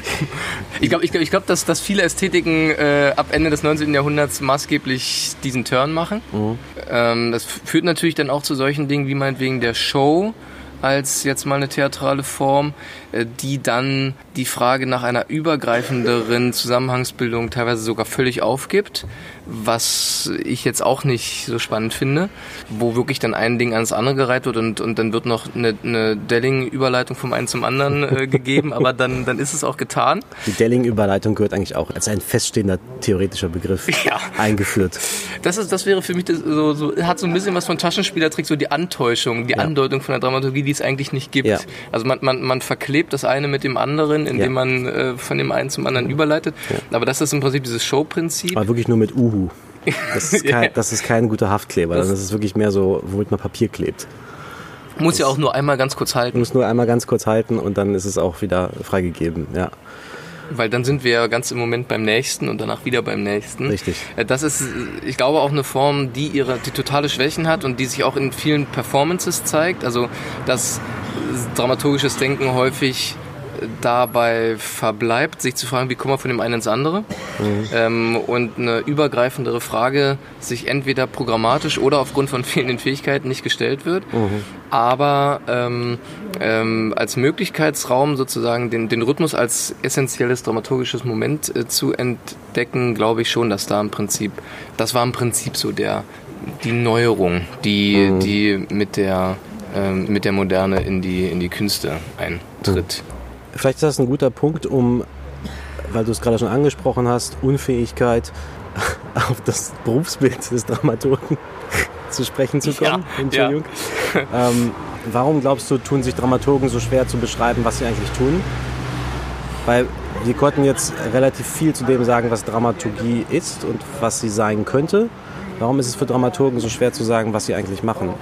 ich glaube, ich glaub, ich glaub, dass, dass viele Ästhetiken äh, ab Ende des 19. Jahrhunderts maßgeblich diesen Turn machen. Mhm. Ähm, das führt natürlich dann auch zu solchen Dingen wie meinetwegen der Show, als jetzt mal eine theatrale Form, äh, die dann die Frage nach einer übergreifenderen Zusammenhangsbildung teilweise sogar völlig aufgibt, was ich jetzt auch nicht so spannend finde, wo wirklich dann ein Ding ans andere gereiht wird und, und dann wird noch eine, eine Delling-Überleitung vom einen zum anderen äh, gegeben, aber dann, dann ist es auch getan. Die Delling-Überleitung gehört eigentlich auch als ein feststehender theoretischer Begriff ja. eingeführt. Das, ist, das wäre für mich so, so, hat so ein bisschen was von Taschenspielertrick, so die Antäuschung, die ja. Andeutung von der Dramaturgie, die es eigentlich nicht gibt. Ja. Also man, man, man verklebt das eine mit dem anderen, indem man äh, von dem einen zum anderen überleitet. Aber das ist im Prinzip dieses Showprinzip. Aber wirklich nur mit Uhu. Das ist kein, das ist kein guter Haftkleber. Das, das ist wirklich mehr so, womit man Papier klebt. Muss ja auch nur einmal ganz kurz halten. Muss nur einmal ganz kurz halten und dann ist es auch wieder freigegeben, ja. Weil dann sind wir ja ganz im Moment beim nächsten und danach wieder beim nächsten. Richtig. Das ist, ich glaube, auch eine Form, die ihre, die totale Schwächen hat und die sich auch in vielen Performances zeigt. Also, dass dramaturgisches Denken häufig dabei verbleibt, sich zu fragen, wie kommen wir von dem einen ins andere? Mhm. Ähm, und eine übergreifendere Frage sich entweder programmatisch oder aufgrund von fehlenden Fähigkeiten nicht gestellt wird, mhm. aber ähm, ähm, als Möglichkeitsraum sozusagen den, den Rhythmus als essentielles dramaturgisches Moment äh, zu entdecken, glaube ich schon, dass da im Prinzip, das war im Prinzip so der die Neuerung, die, mhm. die mit der ähm, mit der Moderne in die, in die Künste eintritt. Vielleicht ist das ein guter Punkt, um, weil du es gerade schon angesprochen hast, Unfähigkeit auf das Berufsbild des Dramaturgen zu sprechen zu kommen. Ja, Entschuldigung. Ja. Ähm, warum glaubst du, tun sich Dramaturgen so schwer zu beschreiben, was sie eigentlich tun? Weil wir konnten jetzt relativ viel zu dem sagen, was Dramaturgie ist und was sie sein könnte. Warum ist es für Dramaturgen so schwer zu sagen, was sie eigentlich machen?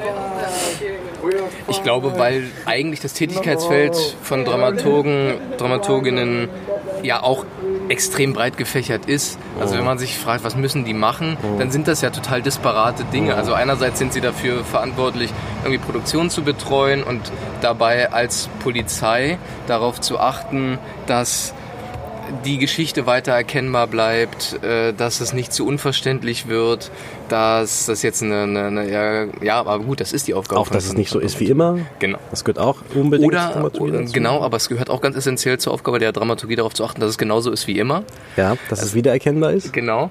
Ich glaube, weil eigentlich das Tätigkeitsfeld von Dramaturgen, Dramaturginnen ja auch extrem breit gefächert ist. Also wenn man sich fragt, was müssen die machen, dann sind das ja total disparate Dinge. Also einerseits sind sie dafür verantwortlich, irgendwie Produktion zu betreuen und dabei als Polizei darauf zu achten, dass die Geschichte weiter erkennbar bleibt, äh, dass es nicht zu unverständlich wird, dass das jetzt eine, eine, eine ja, aber gut, das ist die Aufgabe. Auch, dass es nicht so ist wie immer. Genau. Das gehört auch unbedingt Oder, zur Dramaturgie dazu. genau, aber es gehört auch ganz essentiell zur Aufgabe der Dramaturgie darauf zu achten, dass es genauso ist wie immer. Ja, dass es wiedererkennbar ist. Genau.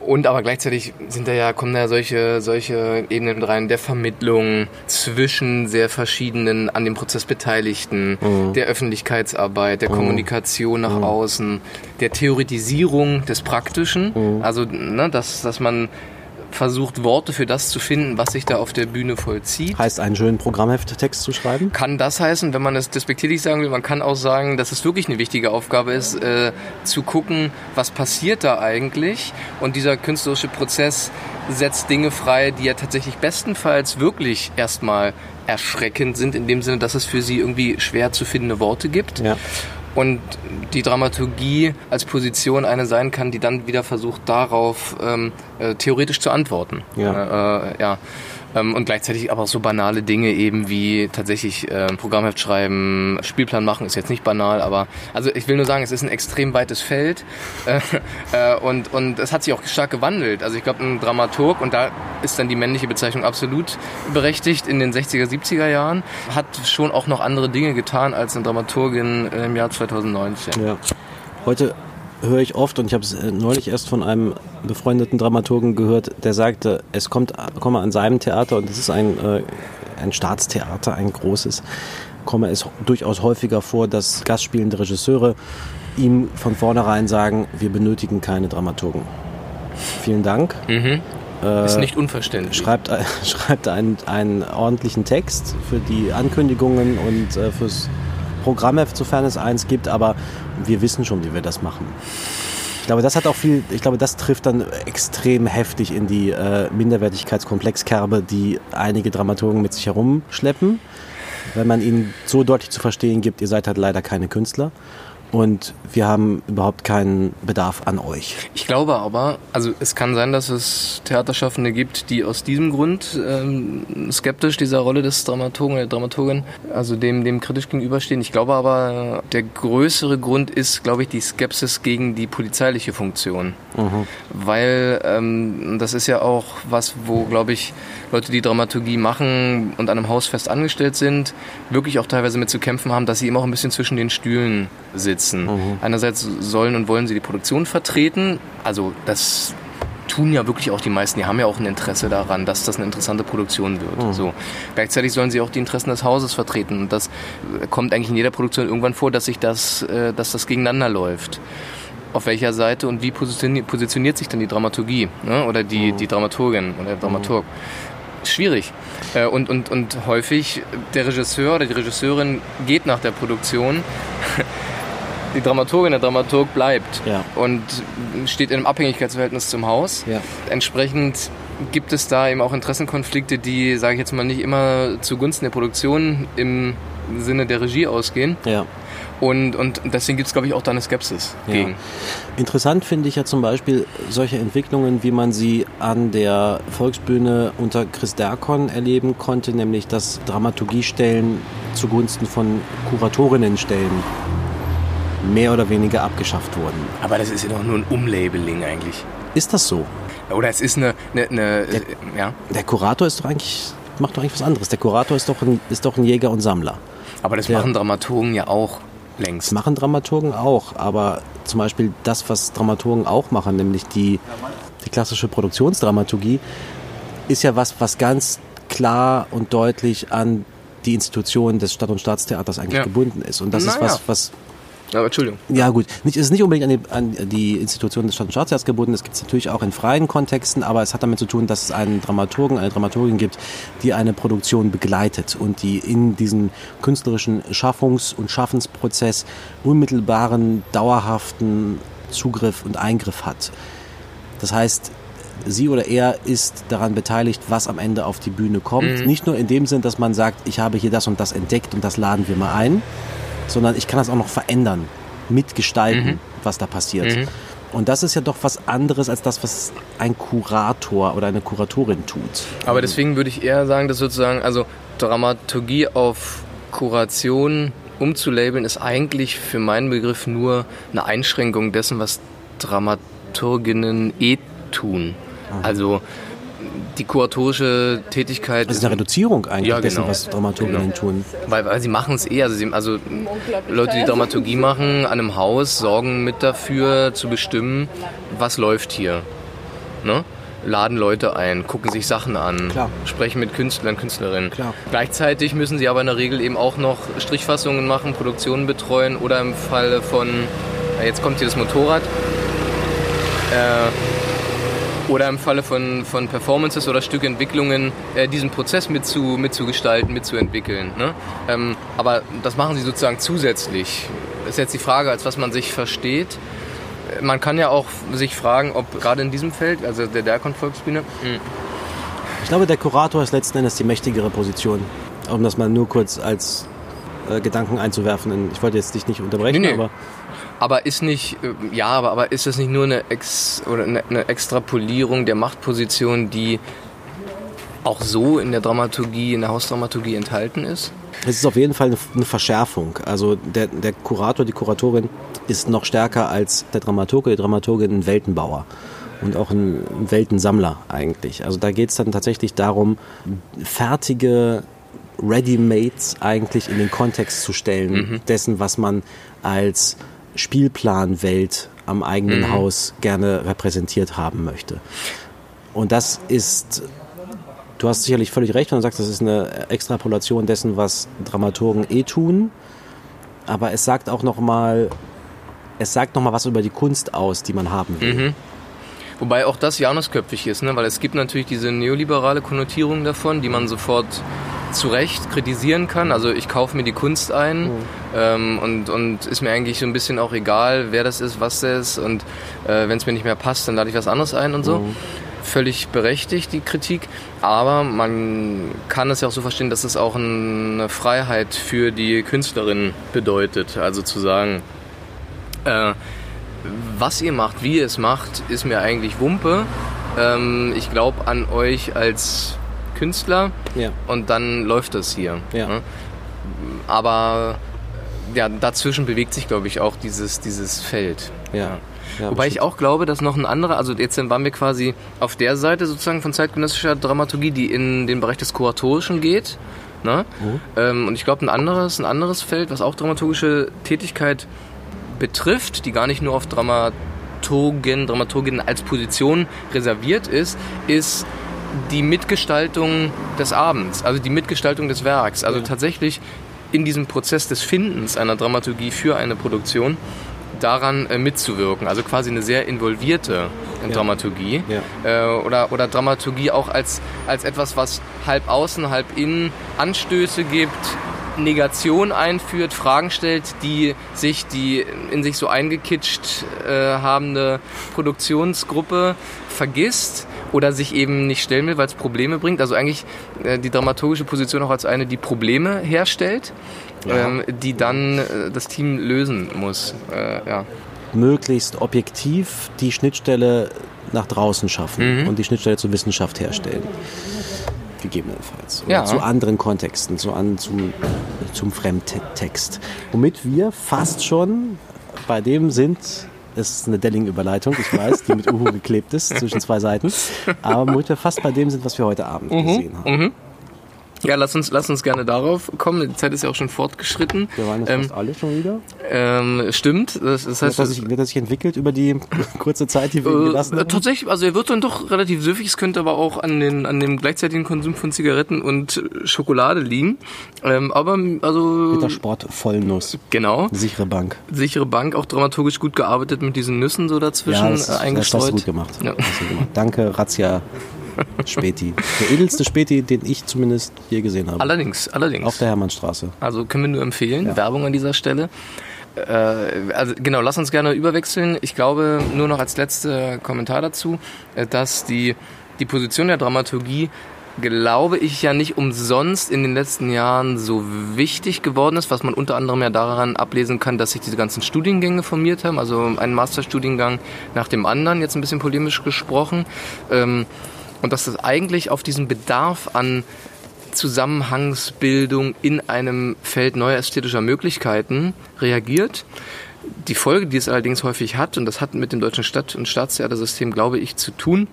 Und aber gleichzeitig sind da ja, kommen da ja solche, solche Ebenen mit rein, der Vermittlung zwischen sehr verschiedenen an dem Prozess Beteiligten, der Öffentlichkeitsarbeit, der Kommunikation nach außen, der Theoretisierung des Praktischen. Also, ne, dass, dass man versucht, Worte für das zu finden, was sich da auf der Bühne vollzieht. Heißt, einen schönen Programmhefttext zu schreiben? Kann das heißen, wenn man es despektierlich sagen will, man kann auch sagen, dass es wirklich eine wichtige Aufgabe ist, äh, zu gucken, was passiert da eigentlich. Und dieser künstlerische Prozess setzt Dinge frei, die ja tatsächlich bestenfalls wirklich erstmal erschreckend sind, in dem Sinne, dass es für sie irgendwie schwer zu findende Worte gibt. Ja. Und die Dramaturgie als Position eine sein kann, die dann wieder versucht, darauf ähm, äh, theoretisch zu antworten. Ja. Äh, äh, ja. Ähm, und gleichzeitig aber auch so banale Dinge eben wie tatsächlich äh, Programmheft schreiben, Spielplan machen ist jetzt nicht banal, aber also ich will nur sagen, es ist ein extrem weites Feld äh, äh, und, und es hat sich auch stark gewandelt. Also ich glaube, ein Dramaturg, und da ist dann die männliche Bezeichnung absolut berechtigt, in den 60er, 70er Jahren, hat schon auch noch andere Dinge getan als eine Dramaturgin im Jahr 2019. Ja. Heute höre ich oft, und ich habe es äh, neulich erst von einem befreundeten Dramaturgen gehört, der sagte, es kommt, komme an seinem Theater, und das ist ein, äh, ein Staatstheater, ein großes, komme es durchaus häufiger vor, dass gastspielende Regisseure ihm von vornherein sagen, wir benötigen keine Dramaturgen. Vielen Dank. Mhm. ist nicht unverständlich. Schreibt, ein- schreibt einen, einen ordentlichen Text für die Ankündigungen und äh, fürs Programmheft, sofern es eins gibt, aber wir wissen schon, wie wir das machen. Ich glaube, das hat auch viel, ich glaube, das trifft dann extrem heftig in die äh, Minderwertigkeitskomplexkerbe, die einige Dramaturgen mit sich herumschleppen, wenn man ihnen so deutlich zu verstehen gibt, ihr seid halt leider keine Künstler und wir haben überhaupt keinen Bedarf an euch. Ich glaube aber, also es kann sein, dass es Theaterschaffende gibt, die aus diesem Grund ähm, skeptisch dieser Rolle des Dramaturgen oder der Dramaturgin, also dem, dem kritisch gegenüberstehen. Ich glaube aber, der größere Grund ist, glaube ich, die Skepsis gegen die polizeiliche Funktion. Weil ähm, das ist ja auch was, wo, glaube ich, Leute, die Dramaturgie machen und an einem Haus fest angestellt sind, wirklich auch teilweise mit zu kämpfen haben, dass sie immer auch ein bisschen zwischen den Stühlen sitzen. Einerseits sollen und wollen sie die Produktion vertreten, also das tun ja wirklich auch die meisten, die haben ja auch ein Interesse daran, dass das eine interessante Produktion wird. So. Gleichzeitig sollen sie auch die Interessen des Hauses vertreten und das äh, kommt eigentlich in jeder Produktion irgendwann vor, dass sich das, äh, dass das gegeneinander läuft. Auf welcher Seite und wie positioniert, positioniert sich dann die Dramaturgie ne? oder die, die Dramaturgin oder der Dramaturg? Schwierig. Äh, Und, und, und häufig der Regisseur oder die Regisseurin geht nach der Produktion. Die Dramaturgin, der Dramaturg bleibt Ja. und steht in einem Abhängigkeitsverhältnis zum Haus. Ja. Entsprechend gibt es da eben auch Interessenkonflikte, die, sage ich jetzt mal, nicht immer zugunsten der Produktion im Sinne der Regie ausgehen. Ja. Und, und deswegen gibt es, glaube ich, auch da eine Skepsis Ja. gegen. Interessant finde ich ja zum Beispiel solche Entwicklungen, wie man sie an der Volksbühne unter Chris Derkon erleben konnte, nämlich dass Dramaturgiestellen zugunsten von Kuratorinnenstellen mehr oder weniger abgeschafft wurden. Aber das ist ja doch nur ein Umlabeling eigentlich. Ist das so? Oder es ist eine, eine, eine äh, ja. Der Kurator ist doch eigentlich, macht doch eigentlich was anderes. Der Kurator ist doch ein, ist doch ein Jäger und Sammler. Aber das Ja. machen Dramaturgen ja auch längst. machen Dramaturgen auch, aber zum Beispiel das, was Dramaturgen auch machen, nämlich die, die klassische Produktionsdramaturgie, ist ja was, was ganz klar und deutlich an die Institution des Stadt- und Staatstheaters eigentlich Ja. gebunden ist. Und das ist Naja. was, was Aber Entschuldigung. ja gut, es ist nicht unbedingt an die, an die Institution des Stadt- und Staatstheaters gebunden, das gibt es natürlich auch in freien Kontexten, aber es hat damit zu tun, dass es einen Dramaturgen, eine Dramaturgin gibt, die eine Produktion begleitet und die in diesen künstlerischen Schaffungs- und Schaffensprozess unmittelbaren, dauerhaften Zugriff und Eingriff hat. Das heißt, sie oder er ist daran beteiligt, was am Ende auf die Bühne kommt. Nicht nur in dem Sinn, dass man sagt, ich habe hier das und das entdeckt und das laden wir mal ein, sondern ich kann das auch noch verändern, mitgestalten, was da passiert. Und das ist ja doch was anderes als das, was ein Kurator oder eine Kuratorin tut. Aber deswegen würde ich eher sagen, dass sozusagen, also Dramaturgie auf Kuration umzulabeln, ist eigentlich für meinen Begriff nur eine Einschränkung dessen, was Dramaturginnen eh tun. Also die kuratorische Tätigkeit. Das ist eine Reduzierung eigentlich Ja, dessen, genau. was Dramaturginnen tun. Weil, weil sie machen es eh, also, sie, also Leute, die Dramaturgie machen an einem Haus, sorgen mit dafür zu bestimmen, was läuft hier. Ne? Laden Leute ein, gucken sich Sachen an, Klar. sprechen mit Künstlern, Künstlerinnen. Klar. Gleichzeitig müssen sie aber in der Regel eben auch noch Strichfassungen machen, Produktionen betreuen oder im Falle von, jetzt kommt hier das Motorrad, äh, oder im Falle von, von Performances oder Stückentwicklungen äh, diesen Prozess mitzu, mitzugestalten, mitzuentwickeln. Ne? Ähm, aber das machen sie sozusagen zusätzlich. Das ist jetzt die Frage, als was man sich versteht. Man kann ja auch sich fragen, ob gerade in diesem Feld, also der Derkon Volksbühne, mh, Ich glaube, der Kurator ist letzten Endes die mächtigere Position. Um das mal nur kurz als äh, Gedanken einzuwerfen. Ich wollte jetzt dich nicht unterbrechen, Nee, nee. aber Aber ist nicht, äh, ja, aber, aber ist das nicht nur eine, Ex, oder eine, eine Extrapolierung der Machtposition, die auch so in der Dramaturgie, in der Hausdramaturgie enthalten ist? es ist auf jeden Fall eine, Verschärfung. Also der, der Kurator, die Kuratorin ist noch stärker als der Dramaturge, die Dramaturgin ein Weltenbauer. Und auch ein Weltensammler eigentlich. Also da geht es dann tatsächlich darum, fertige Ready-Mates eigentlich in den Kontext zu stellen, dessen, was man als Spielplanwelt am eigenen Haus gerne repräsentiert haben möchte. Und das ist Du hast sicherlich völlig recht, wenn du sagst, das ist eine Extrapolation dessen, was Dramaturgen eh tun. Aber es sagt auch noch mal, es sagt noch mal was über die Kunst aus, die man haben will. Wobei auch das janusköpfig ist, ne? weil es gibt natürlich diese neoliberale Konnotierung davon, die man sofort zu Recht kritisieren kann. Also ich kaufe mir die Kunst ein ähm, und, und ist mir eigentlich so ein bisschen auch egal, wer das ist, was das ist und äh, wenn es mir nicht mehr passt, dann lade ich was anderes ein und so. Völlig berechtigt, die Kritik. Aber man kann es ja auch so verstehen, dass es auch eine Freiheit für die Künstlerin bedeutet. Also zu sagen, äh, was ihr macht, wie ihr es macht, ist mir eigentlich Wumpe. Ähm, ich glaube an euch als Künstler Ja. und dann läuft das hier. Ja. ne? Aber ja, dazwischen bewegt sich, glaube ich, auch dieses, dieses Feld. Ja. ja Wobei ich bestimmt. auch glaube, dass noch ein anderer, also jetzt waren wir quasi auf der Seite sozusagen von zeitgenössischer Dramaturgie, die in den Bereich des Kuratorischen geht. Ne? Ähm, und ich glaube, ein anderes, ein anderes Feld, was auch dramaturgische Tätigkeit betrifft, die gar nicht nur auf Dramaturgen, Dramaturginnen als Position reserviert ist, ist die Mitgestaltung des Abends, also die Mitgestaltung des Werks. Also tatsächlich in diesem Prozess des Findens einer Dramaturgie für eine Produktion daran äh, mitzuwirken. Also quasi eine sehr involvierte Ja. Dramaturgie. Ja. Äh, oder, oder Dramaturgie auch als, als etwas, was halb außen, halb innen Anstöße gibt, Negation einführt, Fragen stellt, die sich die in sich so eingekitscht äh, habende Produktionsgruppe vergisst oder sich eben nicht stellen will, weil es Probleme bringt. Also eigentlich äh, die dramaturgische Position auch als eine, die Probleme herstellt, ähm, die dann äh, das Team lösen muss. Äh, ja. möglichst objektiv die Schnittstelle nach draußen schaffen Mhm. und die Schnittstelle zur Wissenschaft herstellen. Gegebenenfalls. Oder Ja. zu anderen Kontexten, zu an, zum, zum Fremdtext. Womit wir fast schon bei dem sind, es ist eine Delling-Überleitung, ich weiß, die mit Uhu geklebt ist zwischen zwei Seiten, aber womit wir fast bei dem sind, was wir heute Abend Mhm. gesehen haben. Ja, lass uns, lass uns gerne darauf kommen. Die Zeit ist ja auch schon fortgeschritten. Wir waren jetzt Ähm, fast alle schon wieder. ähm, stimmt. Das, das Hat heißt, er sich, hat er sich entwickelt über die kurze Zeit, die wir ihm gelassen Äh, haben? tatsächlich, also er wird dann doch relativ süffig. Es könnte aber auch an, den, an dem gleichzeitigen Konsum von Zigaretten und äh, Schokolade liegen. Ähm, aber also Mit der Sport Vollnuss. genau, Sichere Bank. sichere Bank, auch dramaturgisch gut gearbeitet mit diesen Nüssen so dazwischen Ja, das, äh, das hast du eingestreut. gut gemacht. Ja. Das hast du gemacht. Danke, Razzia Späti. Der edelste Späti, den ich zumindest je gesehen habe. Allerdings, allerdings. Auf der Hermannstraße. Also können wir nur empfehlen. Werbung an dieser Stelle. Äh, also genau, lass uns gerne überwechseln. Ich glaube, nur noch als letzter Kommentar dazu, äh, dass die, die Position der Dramaturgie, glaube ich, ja nicht umsonst in den letzten Jahren so wichtig geworden ist, was man unter anderem ja daran ablesen kann, dass sich diese ganzen Studiengänge formiert haben, also ein Masterstudiengang nach dem anderen, jetzt ein bisschen polemisch gesprochen. Ähm, und dass das eigentlich auf diesen Bedarf an Zusammenhangsbildung in einem Feld neuer ästhetischer Möglichkeiten reagiert. Die Folge, die es allerdings häufig hat, und das hat mit dem deutschen Stadt- und Staatstheatersystem, glaube ich, zu tun,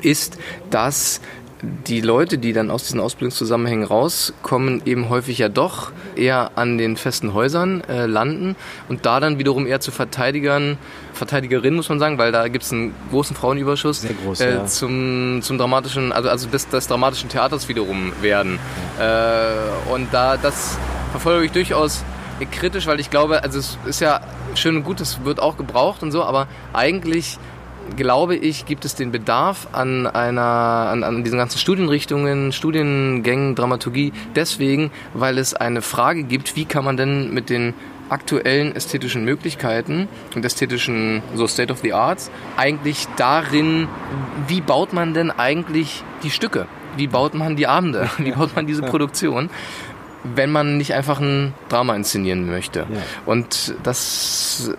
ist, dass die Leute, die dann aus diesen Ausbildungszusammenhängen rauskommen, eben häufig ja doch eher an den festen Häusern äh, landen und da dann wiederum eher zu Verteidigern, Verteidigerinnen muss man sagen, weil da gibt es einen großen Frauenüberschuss Sehr groß, äh, ja. zum, zum dramatischen, also, also des, des dramatischen Theaters wiederum werden. Äh, und da das verfolge ich durchaus kritisch, weil ich glaube, also es ist ja schön und gut, es wird auch gebraucht und so, aber eigentlich glaube ich, gibt es den Bedarf an einer, an, an diesen ganzen Studienrichtungen, Studiengängen, Dramaturgie, deswegen, weil es eine Frage gibt, wie kann man denn mit den aktuellen ästhetischen Möglichkeiten und ästhetischen, so State of the Arts, eigentlich darin, wie baut man denn eigentlich die Stücke? Wie baut man die Abende? Wie baut man diese Produktion? Wenn man nicht einfach ein Drama inszenieren möchte. Ja. Und das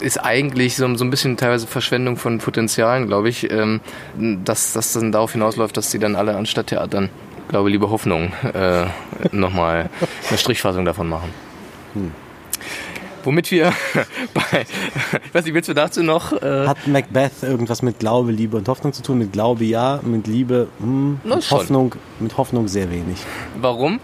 ist eigentlich so, so ein bisschen teilweise Verschwendung von Potenzialen, glaube ich, ähm, dass das dann darauf hinausläuft, dass die dann alle an Stadttheatern, glaube liebe Hoffnung, äh, nochmal eine Strichfassung davon machen. Hm. Womit wir bei, ich weiß nicht, willst du dazu noch? Äh, Hat Macbeth irgendwas mit Glaube, Liebe und Hoffnung zu tun? Mit Glaube ja, mit Liebe, hm, mit. Hoffnung, mit Hoffnung sehr wenig. warum?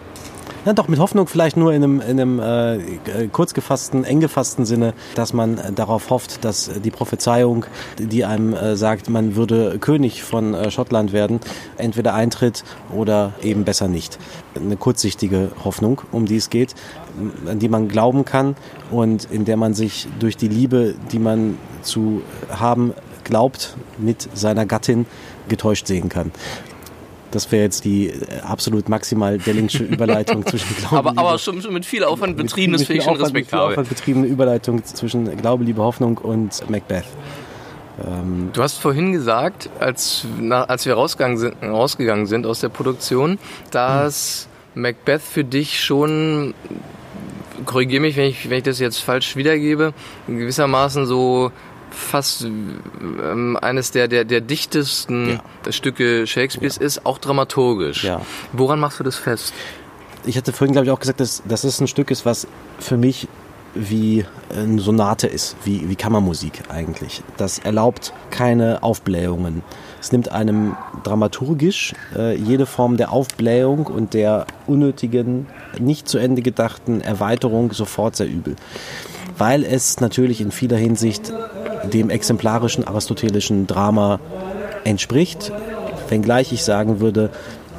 Ja, doch, mit Hoffnung vielleicht nur in einem, in einem äh, äh, kurz gefassten, eng gefassten Sinne, dass man äh, darauf hofft, dass die Prophezeiung, die einem äh, sagt, man würde König von äh, Schottland werden, entweder eintritt oder eben besser nicht. Eine kurzsichtige Hoffnung, um die es geht, an die man glauben kann und in der man sich durch die Liebe, die man zu haben glaubt, mit seiner Gattin getäuscht sehen kann. Das wäre jetzt die äh, absolut maximal Dellingsche Überleitung zwischen Glaube Aber, Liebe- aber schon, schon mit viel Aufwand betrieben, das finde ich schon Aufwand- mit viel respektabel. Aufwand betriebene Überleitung zwischen Glaube, Liebe, Hoffnung und Macbeth. Ähm, Du hast vorhin gesagt, als, na, als wir rausgegangen sind, rausgegangen sind aus der Produktion, dass Macbeth für dich schon, korrigiere mich, wenn ich, wenn ich das jetzt falsch wiedergebe, gewissermaßen so fast ähm, eines der, der, der dichtesten Stücke Shakespeares ist, auch dramaturgisch. Ja. Woran machst du das fest? ich hatte vorhin, glaube ich, auch gesagt, dass, dass es ein Stück ist, was für mich wie eine Sonate ist, wie, wie Kammermusik eigentlich. Das erlaubt keine Aufblähungen. Es nimmt einem dramaturgisch äh, jede Form der Aufblähung und der unnötigen, nicht zu Ende gedachten Erweiterung sofort sehr übel. Weil es natürlich in vieler Hinsicht dem exemplarischen aristotelischen Drama entspricht, wenngleich ich sagen würde,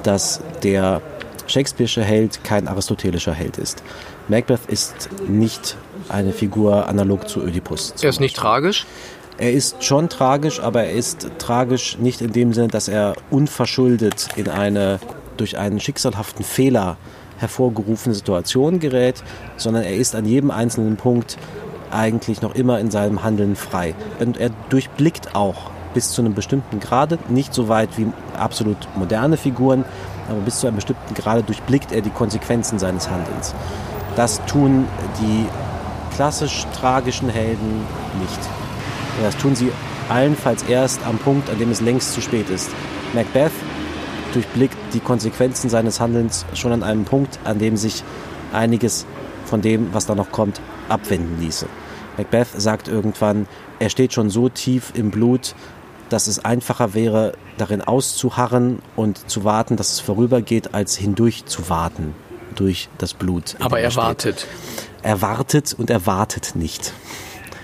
dass der Shakespeare'sche Held kein aristotelischer Held ist. Macbeth ist nicht eine Figur analog zu Oedipus. Er ist nicht tragisch. Er ist schon tragisch, aber er ist tragisch nicht in dem Sinne, dass er unverschuldet in eine durch einen schicksalhaften Fehler hervorgerufene Situation gerät, sondern er ist an jedem einzelnen Punkt eigentlich noch immer in seinem Handeln frei. Und er durchblickt auch bis zu einem bestimmten Grade, nicht so weit wie absolut moderne Figuren, aber bis zu einem bestimmten Grade durchblickt er die Konsequenzen seines Handelns. Das tun die klassisch tragischen Helden nicht. Das tun sie allenfalls erst am Punkt, an dem es längst zu spät ist. Macbeth durchblickt die Konsequenzen seines Handelns schon an einem Punkt, an dem sich einiges von dem, was da noch kommt, abwenden ließe. Macbeth sagt irgendwann, er steht schon so tief im Blut, dass es einfacher wäre, darin auszuharren und zu warten, dass es vorübergeht, als hindurch zu warten durch das Blut. Aber er steht. wartet. Er wartet und er wartet nicht.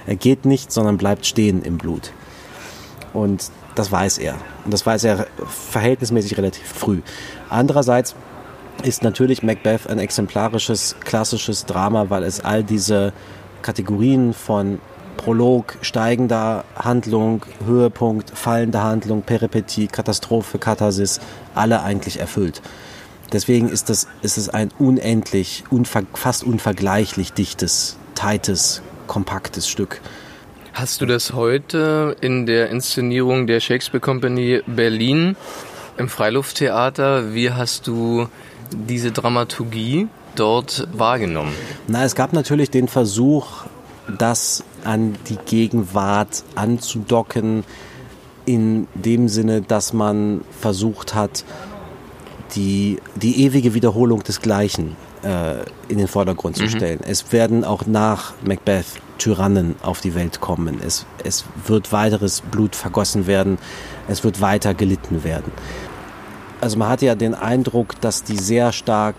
Er geht nicht, sondern bleibt stehen im Blut. Und das weiß er. Und das weiß er verhältnismäßig relativ früh. Andererseits ist natürlich Macbeth ein exemplarisches, klassisches Drama, weil es all diese Kategorien von Prolog, steigender Handlung, Höhepunkt, fallender Handlung, Peripetie, Katastrophe, Katharsis, alle eigentlich erfüllt. Deswegen ist, das, ist es ein unendlich, unver, fast unvergleichlich dichtes, tightes, kompaktes Stück. Hast du das heute in der Inszenierung der Shakespeare Company Berlin im Freilufttheater? Wie hast du diese Dramaturgie dort wahrgenommen? Na, es gab natürlich den Versuch, das an die Gegenwart anzudocken, in dem Sinne, dass man versucht hat, die, die ewige Wiederholung des Gleichen äh, in den Vordergrund zu stellen. Es werden auch nach Macbeth Tyrannen auf die Welt kommen. Es, es wird weiteres Blut vergossen werden. Es wird weiter gelitten werden. Also man hatte ja den Eindruck, dass die sehr stark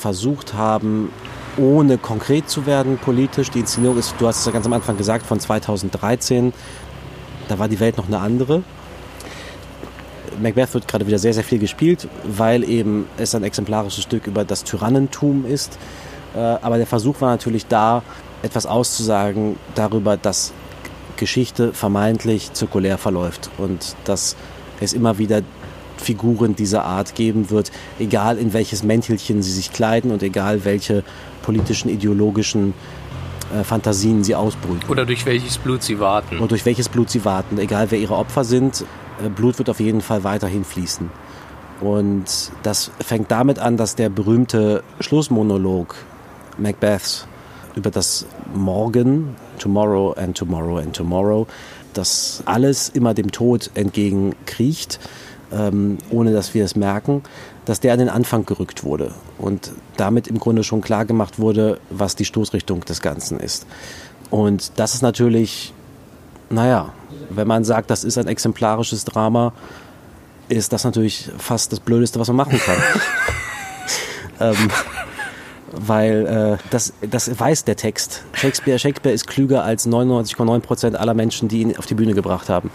versucht haben, ohne konkret zu werden politisch. Die Inszenierung ist, du hast es ja ganz am Anfang gesagt, von 2013. Da war die Welt noch eine andere. Macbeth wird gerade wieder sehr, sehr viel gespielt, weil eben es ein exemplarisches Stück über das Tyrannentum ist. Äh, aber der Versuch war natürlich da, etwas auszusagen darüber, dass Geschichte vermeintlich zirkulär verläuft und dass es immer wieder Figuren dieser Art geben wird, egal in welches Mäntelchen sie sich kleiden und egal welche politischen, ideologischen äh, Fantasien sie ausbrüten. Oder durch welches Blut sie warten. Und durch welches Blut sie warten, egal wer ihre Opfer sind, äh, Blut wird auf jeden Fall weiterhin fließen. Und das fängt damit an, dass der berühmte Schlussmonolog Macbeths über das Morgen, Tomorrow and Tomorrow and Tomorrow, dass alles immer dem Tod entgegenkriecht, ähm, ohne dass wir es merken, dass der an den Anfang gerückt wurde und damit im Grunde schon klar gemacht wurde, was die Stoßrichtung des Ganzen ist. Und das ist natürlich, naja, wenn man sagt, das ist ein exemplarisches Drama, ist das natürlich fast das Blödeste, was man machen kann. ähm, weil äh, das, das weiß der Text. Shakespeare, Shakespeare ist klüger als 99,9 Prozent aller Menschen, die ihn auf die Bühne gebracht haben.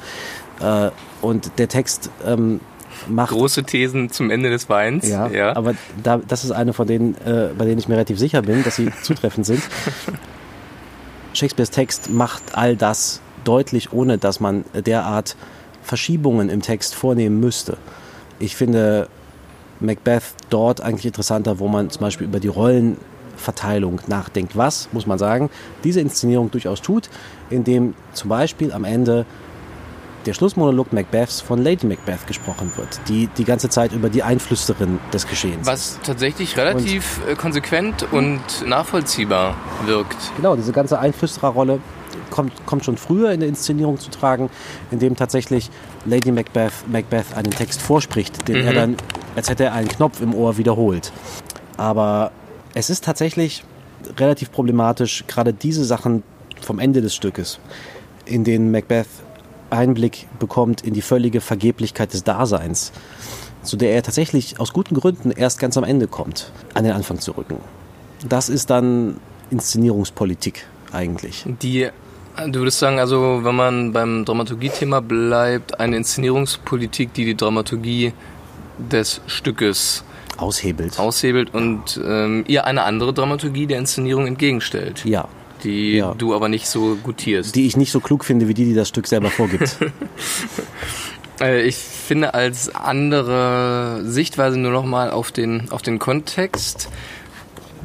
Äh, und der Text ähm, macht große Thesen zum Ende des Weins. Ja, ja. aber da, das ist eine von denen, äh, bei denen ich mir relativ sicher bin, dass sie zutreffend sind. Shakespeares Text macht all das deutlich, ohne dass man derart Verschiebungen im Text vornehmen müsste. Ich finde Macbeth dort eigentlich interessanter, wo man zum Beispiel über die Rollenverteilung nachdenkt. Was, muss man sagen, diese Inszenierung durchaus tut, indem zum Beispiel am Ende der Schlussmonolog Macbeths von Lady Macbeth gesprochen wird, die die ganze Zeit über die Einflüsterin des Geschehens Was tatsächlich relativ und, äh, konsequent und nachvollziehbar wirkt. Genau, diese ganze Einflüstererrolle kommt, kommt schon früher in der Inszenierung zu tragen, indem tatsächlich Lady Macbeth Macbeth einen Text vorspricht, den mhm. er dann, als hätte er einen Knopf im Ohr wiederholt. Aber es ist tatsächlich relativ problematisch, gerade diese Sachen vom Ende des Stückes, in denen Macbeth Einblick bekommt in die völlige Vergeblichkeit des Daseins, zu der er tatsächlich aus guten Gründen erst ganz am Ende kommt, an den Anfang zu rücken. Das ist dann Inszenierungspolitik eigentlich. Die Du würdest sagen, also wenn man beim Dramaturgie-Thema bleibt, eine Inszenierungspolitik, die die Dramaturgie des Stückes aushebelt, aushebelt und ähm, ihr eine andere Dramaturgie der Inszenierung entgegenstellt. Ja, die ja. du aber nicht so gutierst. Die ich nicht so klug finde, wie die, die das Stück selber vorgibt. Äh, ich finde als andere Sichtweise nur nochmal auf den, auf den Kontext,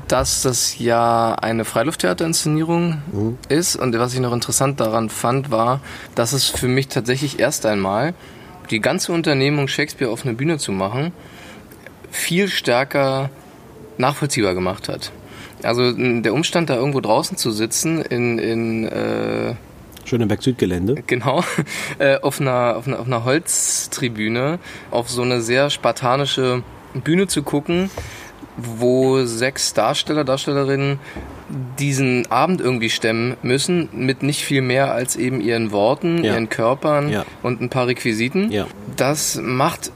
dass das ja eine Freilufttheaterinszenierung mhm. ist. Und was ich noch interessant daran fand, war, dass es für mich tatsächlich erst einmal die ganze Unternehmung Shakespeare auf eine Bühne zu machen, viel stärker nachvollziehbar gemacht hat. Also der Umstand, da irgendwo draußen zu sitzen in, in äh, Schöneberg Südgelände. Genau, äh, auf, einer, auf, einer, auf einer Holztribüne, auf so eine sehr spartanische Bühne zu gucken, wo sechs Darsteller, Darstellerinnen diesen Abend irgendwie stemmen müssen, mit nicht viel mehr als eben ihren Worten, ja. ihren Körpern ja. und ein paar Requisiten. Ja. Das macht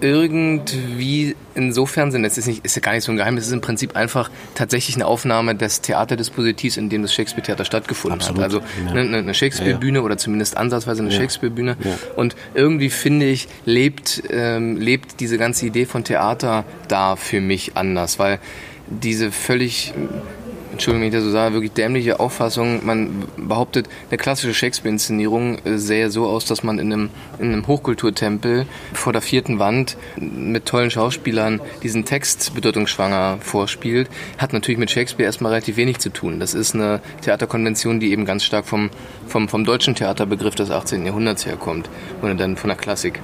irgendwie insofern sind, es ist, nicht, ist ja gar nicht so ein Geheimnis, es ist im Prinzip einfach tatsächlich eine Aufnahme des Theaterdispositivs, in dem das Shakespeare-Theater stattgefunden Absolut. hat. Also ja. eine, eine Shakespeare-Bühne ja, ja. oder zumindest ansatzweise eine Shakespeare-Bühne. Und irgendwie finde ich, lebt, ähm, lebt diese ganze Idee von Theater da für mich anders, weil diese völlig Entschuldigung, wenn ich das so sage, wirklich dämliche Auffassung. Man behauptet, eine klassische Shakespeare-Inszenierung äh, sähe so aus, dass man in einem, in einem Hochkulturtempel vor der vierten Wand mit tollen Schauspielern diesen Text bedeutungsschwanger vorspielt. Hat natürlich mit Shakespeare erstmal relativ wenig zu tun. Das ist eine Theaterkonvention, die eben ganz stark vom, vom, vom deutschen Theaterbegriff des 18. Jahrhunderts herkommt oder dann von der Klassik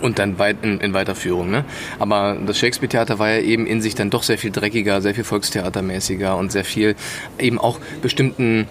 und dann weit in, in Weiterführung. Ne? Aber das Shakespeare-Theater war ja eben in sich dann doch sehr viel dreckiger, sehr viel volkstheatermäßiger und sehr viel eben auch bestimmten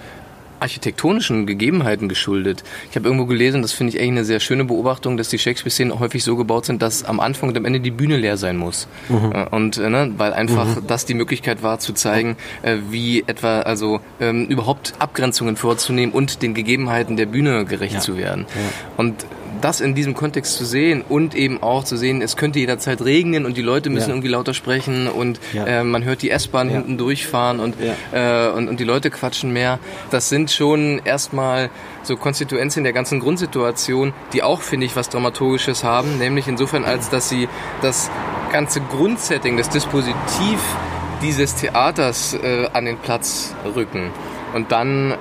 architektonischen Gegebenheiten geschuldet. Ich habe irgendwo gelesen, das finde ich eigentlich eine sehr schöne Beobachtung, dass die Shakespeare-Szenen häufig so gebaut sind, dass am Anfang und am Ende die Bühne leer sein muss. Mhm. Und äh, ne, weil einfach mhm. das die Möglichkeit war zu zeigen, äh, wie etwa also ähm, überhaupt Abgrenzungen vorzunehmen und den Gegebenheiten der Bühne gerecht ja. zu werden. Ja. Und das in diesem Kontext zu sehen und eben auch zu sehen, es könnte jederzeit regnen und die Leute müssen Ja. irgendwie lauter sprechen und Ja. äh, man hört die S-Bahn Ja. hinten durchfahren und, äh, und, und die Leute quatschen mehr. Das sind schon erstmal so Konstituenzien der ganzen Grundsituation, die auch, finde ich, was Dramaturgisches haben, nämlich insofern, als dass sie das ganze Grundsetting, das Dispositiv dieses Theaters äh, an den Platz rücken. Und dann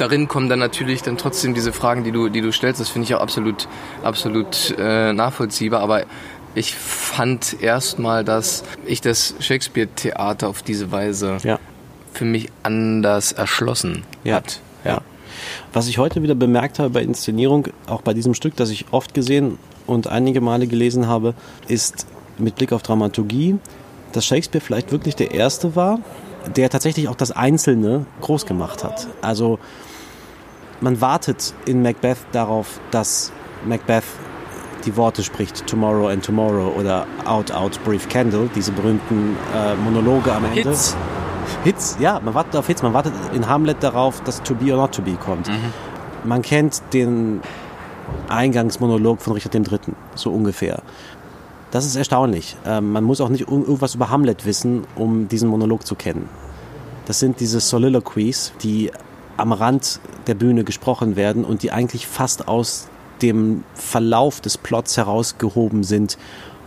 darin kommen dann natürlich dann trotzdem diese Fragen, die du, die du stellst. Das finde ich auch absolut, absolut äh, nachvollziehbar. Aber ich fand erstmal, dass ich das Shakespeare-Theater auf diese Weise Ja. für mich anders erschlossen Ja. hat. Ja. Was ich heute wieder bemerkt habe bei Inszenierung, auch bei diesem Stück, das ich oft gesehen und einige Male gelesen habe, ist mit Blick auf Dramaturgie, dass Shakespeare vielleicht wirklich der Erste war, der tatsächlich auch das Einzelne groß gemacht hat. Also man wartet in Macbeth darauf, dass Macbeth die Worte spricht, Tomorrow and Tomorrow oder Out, Out, Brief Candle, diese berühmten äh, Monologe am Ende. Hits. Hits, ja, man wartet auf Hits, man wartet in Hamlet darauf, dass To Be or Not To Be kommt. Man kennt den Eingangsmonolog von Richard III., so ungefähr. Das ist erstaunlich. Ähm, man muss auch nicht irgendwas über Hamlet wissen, um diesen Monolog zu kennen. Das sind diese Soliloquies, die am Rand der Bühne gesprochen werden und die eigentlich fast aus dem Verlauf des Plots herausgehoben sind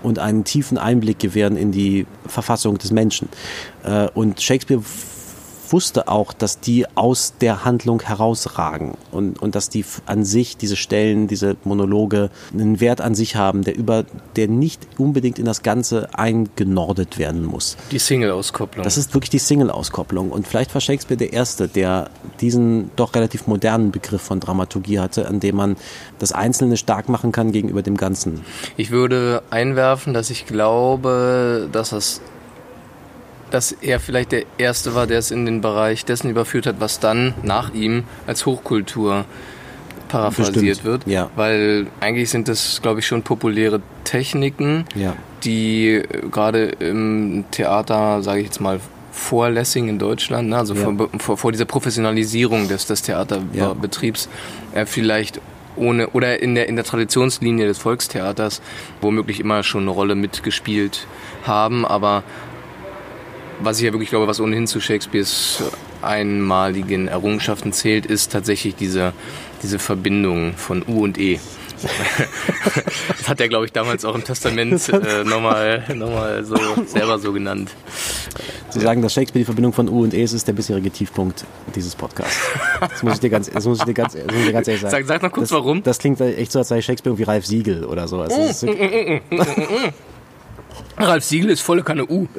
und einen tiefen Einblick gewähren in die Verfassung des Menschen. Äh, Und Shakespeare wusste auch, dass die aus der Handlung herausragen und, und dass die an sich, diese Stellen, diese Monologe, einen Wert an sich haben, der über, der nicht unbedingt in das Ganze eingenordet werden muss. Die Single-Auskopplung. Das ist wirklich die Single-Auskopplung. Und vielleicht war Shakespeare der Erste, der diesen doch relativ modernen Begriff von Dramaturgie hatte, an dem man das Einzelne stark machen kann gegenüber dem Ganzen. Ich würde einwerfen, dass ich glaube, dass das dass er vielleicht der Erste war, der es in den Bereich dessen überführt hat, was dann nach ihm als Hochkultur paraphrasiert Bestimmt, wird. ja. Weil eigentlich sind das, glaube ich, schon populäre Techniken, Ja. die äh, gerade im Theater, sage ich jetzt mal, vor Lessing in Deutschland, ne, also Ja. vor, vor, vor dieser Professionalisierung des, des Theaterbetriebs, äh, vielleicht ohne oder in der in der Traditionslinie des Volkstheaters womöglich immer schon eine Rolle mitgespielt haben, aber was ich ja wirklich glaube, was ohnehin zu Shakespeares einmaligen Errungenschaften zählt, ist tatsächlich diese, diese Verbindung von U und E. das hat er, glaube ich, damals auch im Testament äh, nochmal noch mal so selber so genannt. Zu sagen, dass Shakespeare die Verbindung von U und E ist, ist der bisherige Tiefpunkt dieses Podcasts. Das muss ich dir ganz, das muss ich dir ganz, das muss ich dir ganz ehrlich sagen. Sag, sag noch kurz das, warum. Das klingt echt so, als sei Shakespeare irgendwie Ralf Siegel oder so. Ralf Siegel ist volle Kanne U.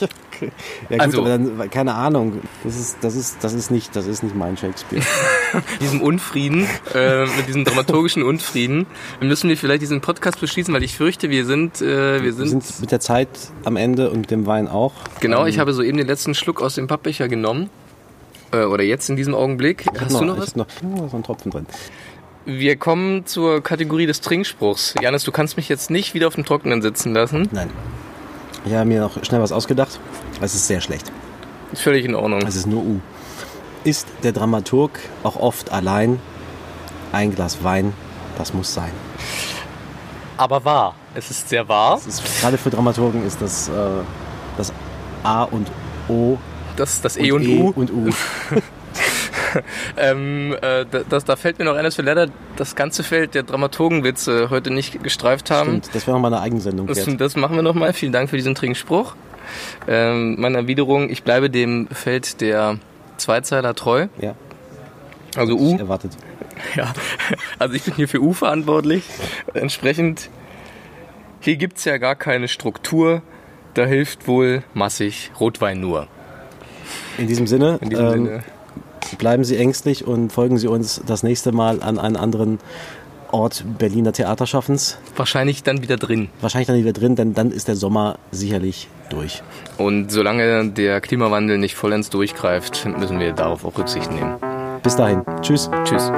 ja gut, Also- aber dann, keine Ahnung. Das ist, das ist, das ist nicht, das ist nicht mein Shakespeare. diesem Unfrieden, äh, mit diesem dramaturgischen Unfrieden, müssen wir vielleicht diesen Podcast beschließen, weil ich fürchte, wir sind, äh, wir sind, Wir sind mit der Zeit am Ende und mit dem Wein auch. genau, Ähm, ich habe soeben den letzten Schluck aus dem Pappbecher genommen. Äh, oder jetzt in diesem Augenblick. Hast noch, du noch ich was? hab noch, oh, so ein Tropfen drin. Wir kommen zur Kategorie des Trinkspruchs. Janis, du kannst mich jetzt nicht wieder auf dem Trockenen sitzen lassen. Nein. Ich habe mir noch schnell was ausgedacht. Es ist sehr schlecht. Ist völlig in Ordnung. Es ist nur U. Ist der Dramaturg auch oft allein? Ein Glas Wein, das muss sein. Aber wahr. Es ist sehr wahr. Ist, gerade für Dramaturgen ist das, äh, das A und O Das, das E und U. und U. Ähm, äh, da- das, da fällt mir noch ein, dass wir leider das ganze Feld der Dramaturgenwitze heute nicht gestreift haben. Stimmt, das wäre nochmal eine Eigensendung Das, das machen wir nochmal. Vielen Dank für diesen Trinkspruch. Ähm, meine Erwiderung, ich bleibe dem Feld der Zweizeiler treu. Ja, Also U. erwartet. Ja, also ich bin hier für U verantwortlich. Entsprechend, hier gibt's ja gar keine Struktur. Da hilft wohl massig Rotwein nur. In diesem Sinne, In diesem ähm, Sinne. Bleiben Sie ängstlich und folgen Sie uns das nächste Mal an einen anderen Ort Berliner Theaterschaffens. Wahrscheinlich dann wieder drin. Wahrscheinlich dann wieder drin, denn dann ist der Sommer sicherlich durch. Und solange der Klimawandel nicht vollends durchgreift, müssen wir darauf auch Rücksicht nehmen. Bis dahin. Tschüss. Tschüss.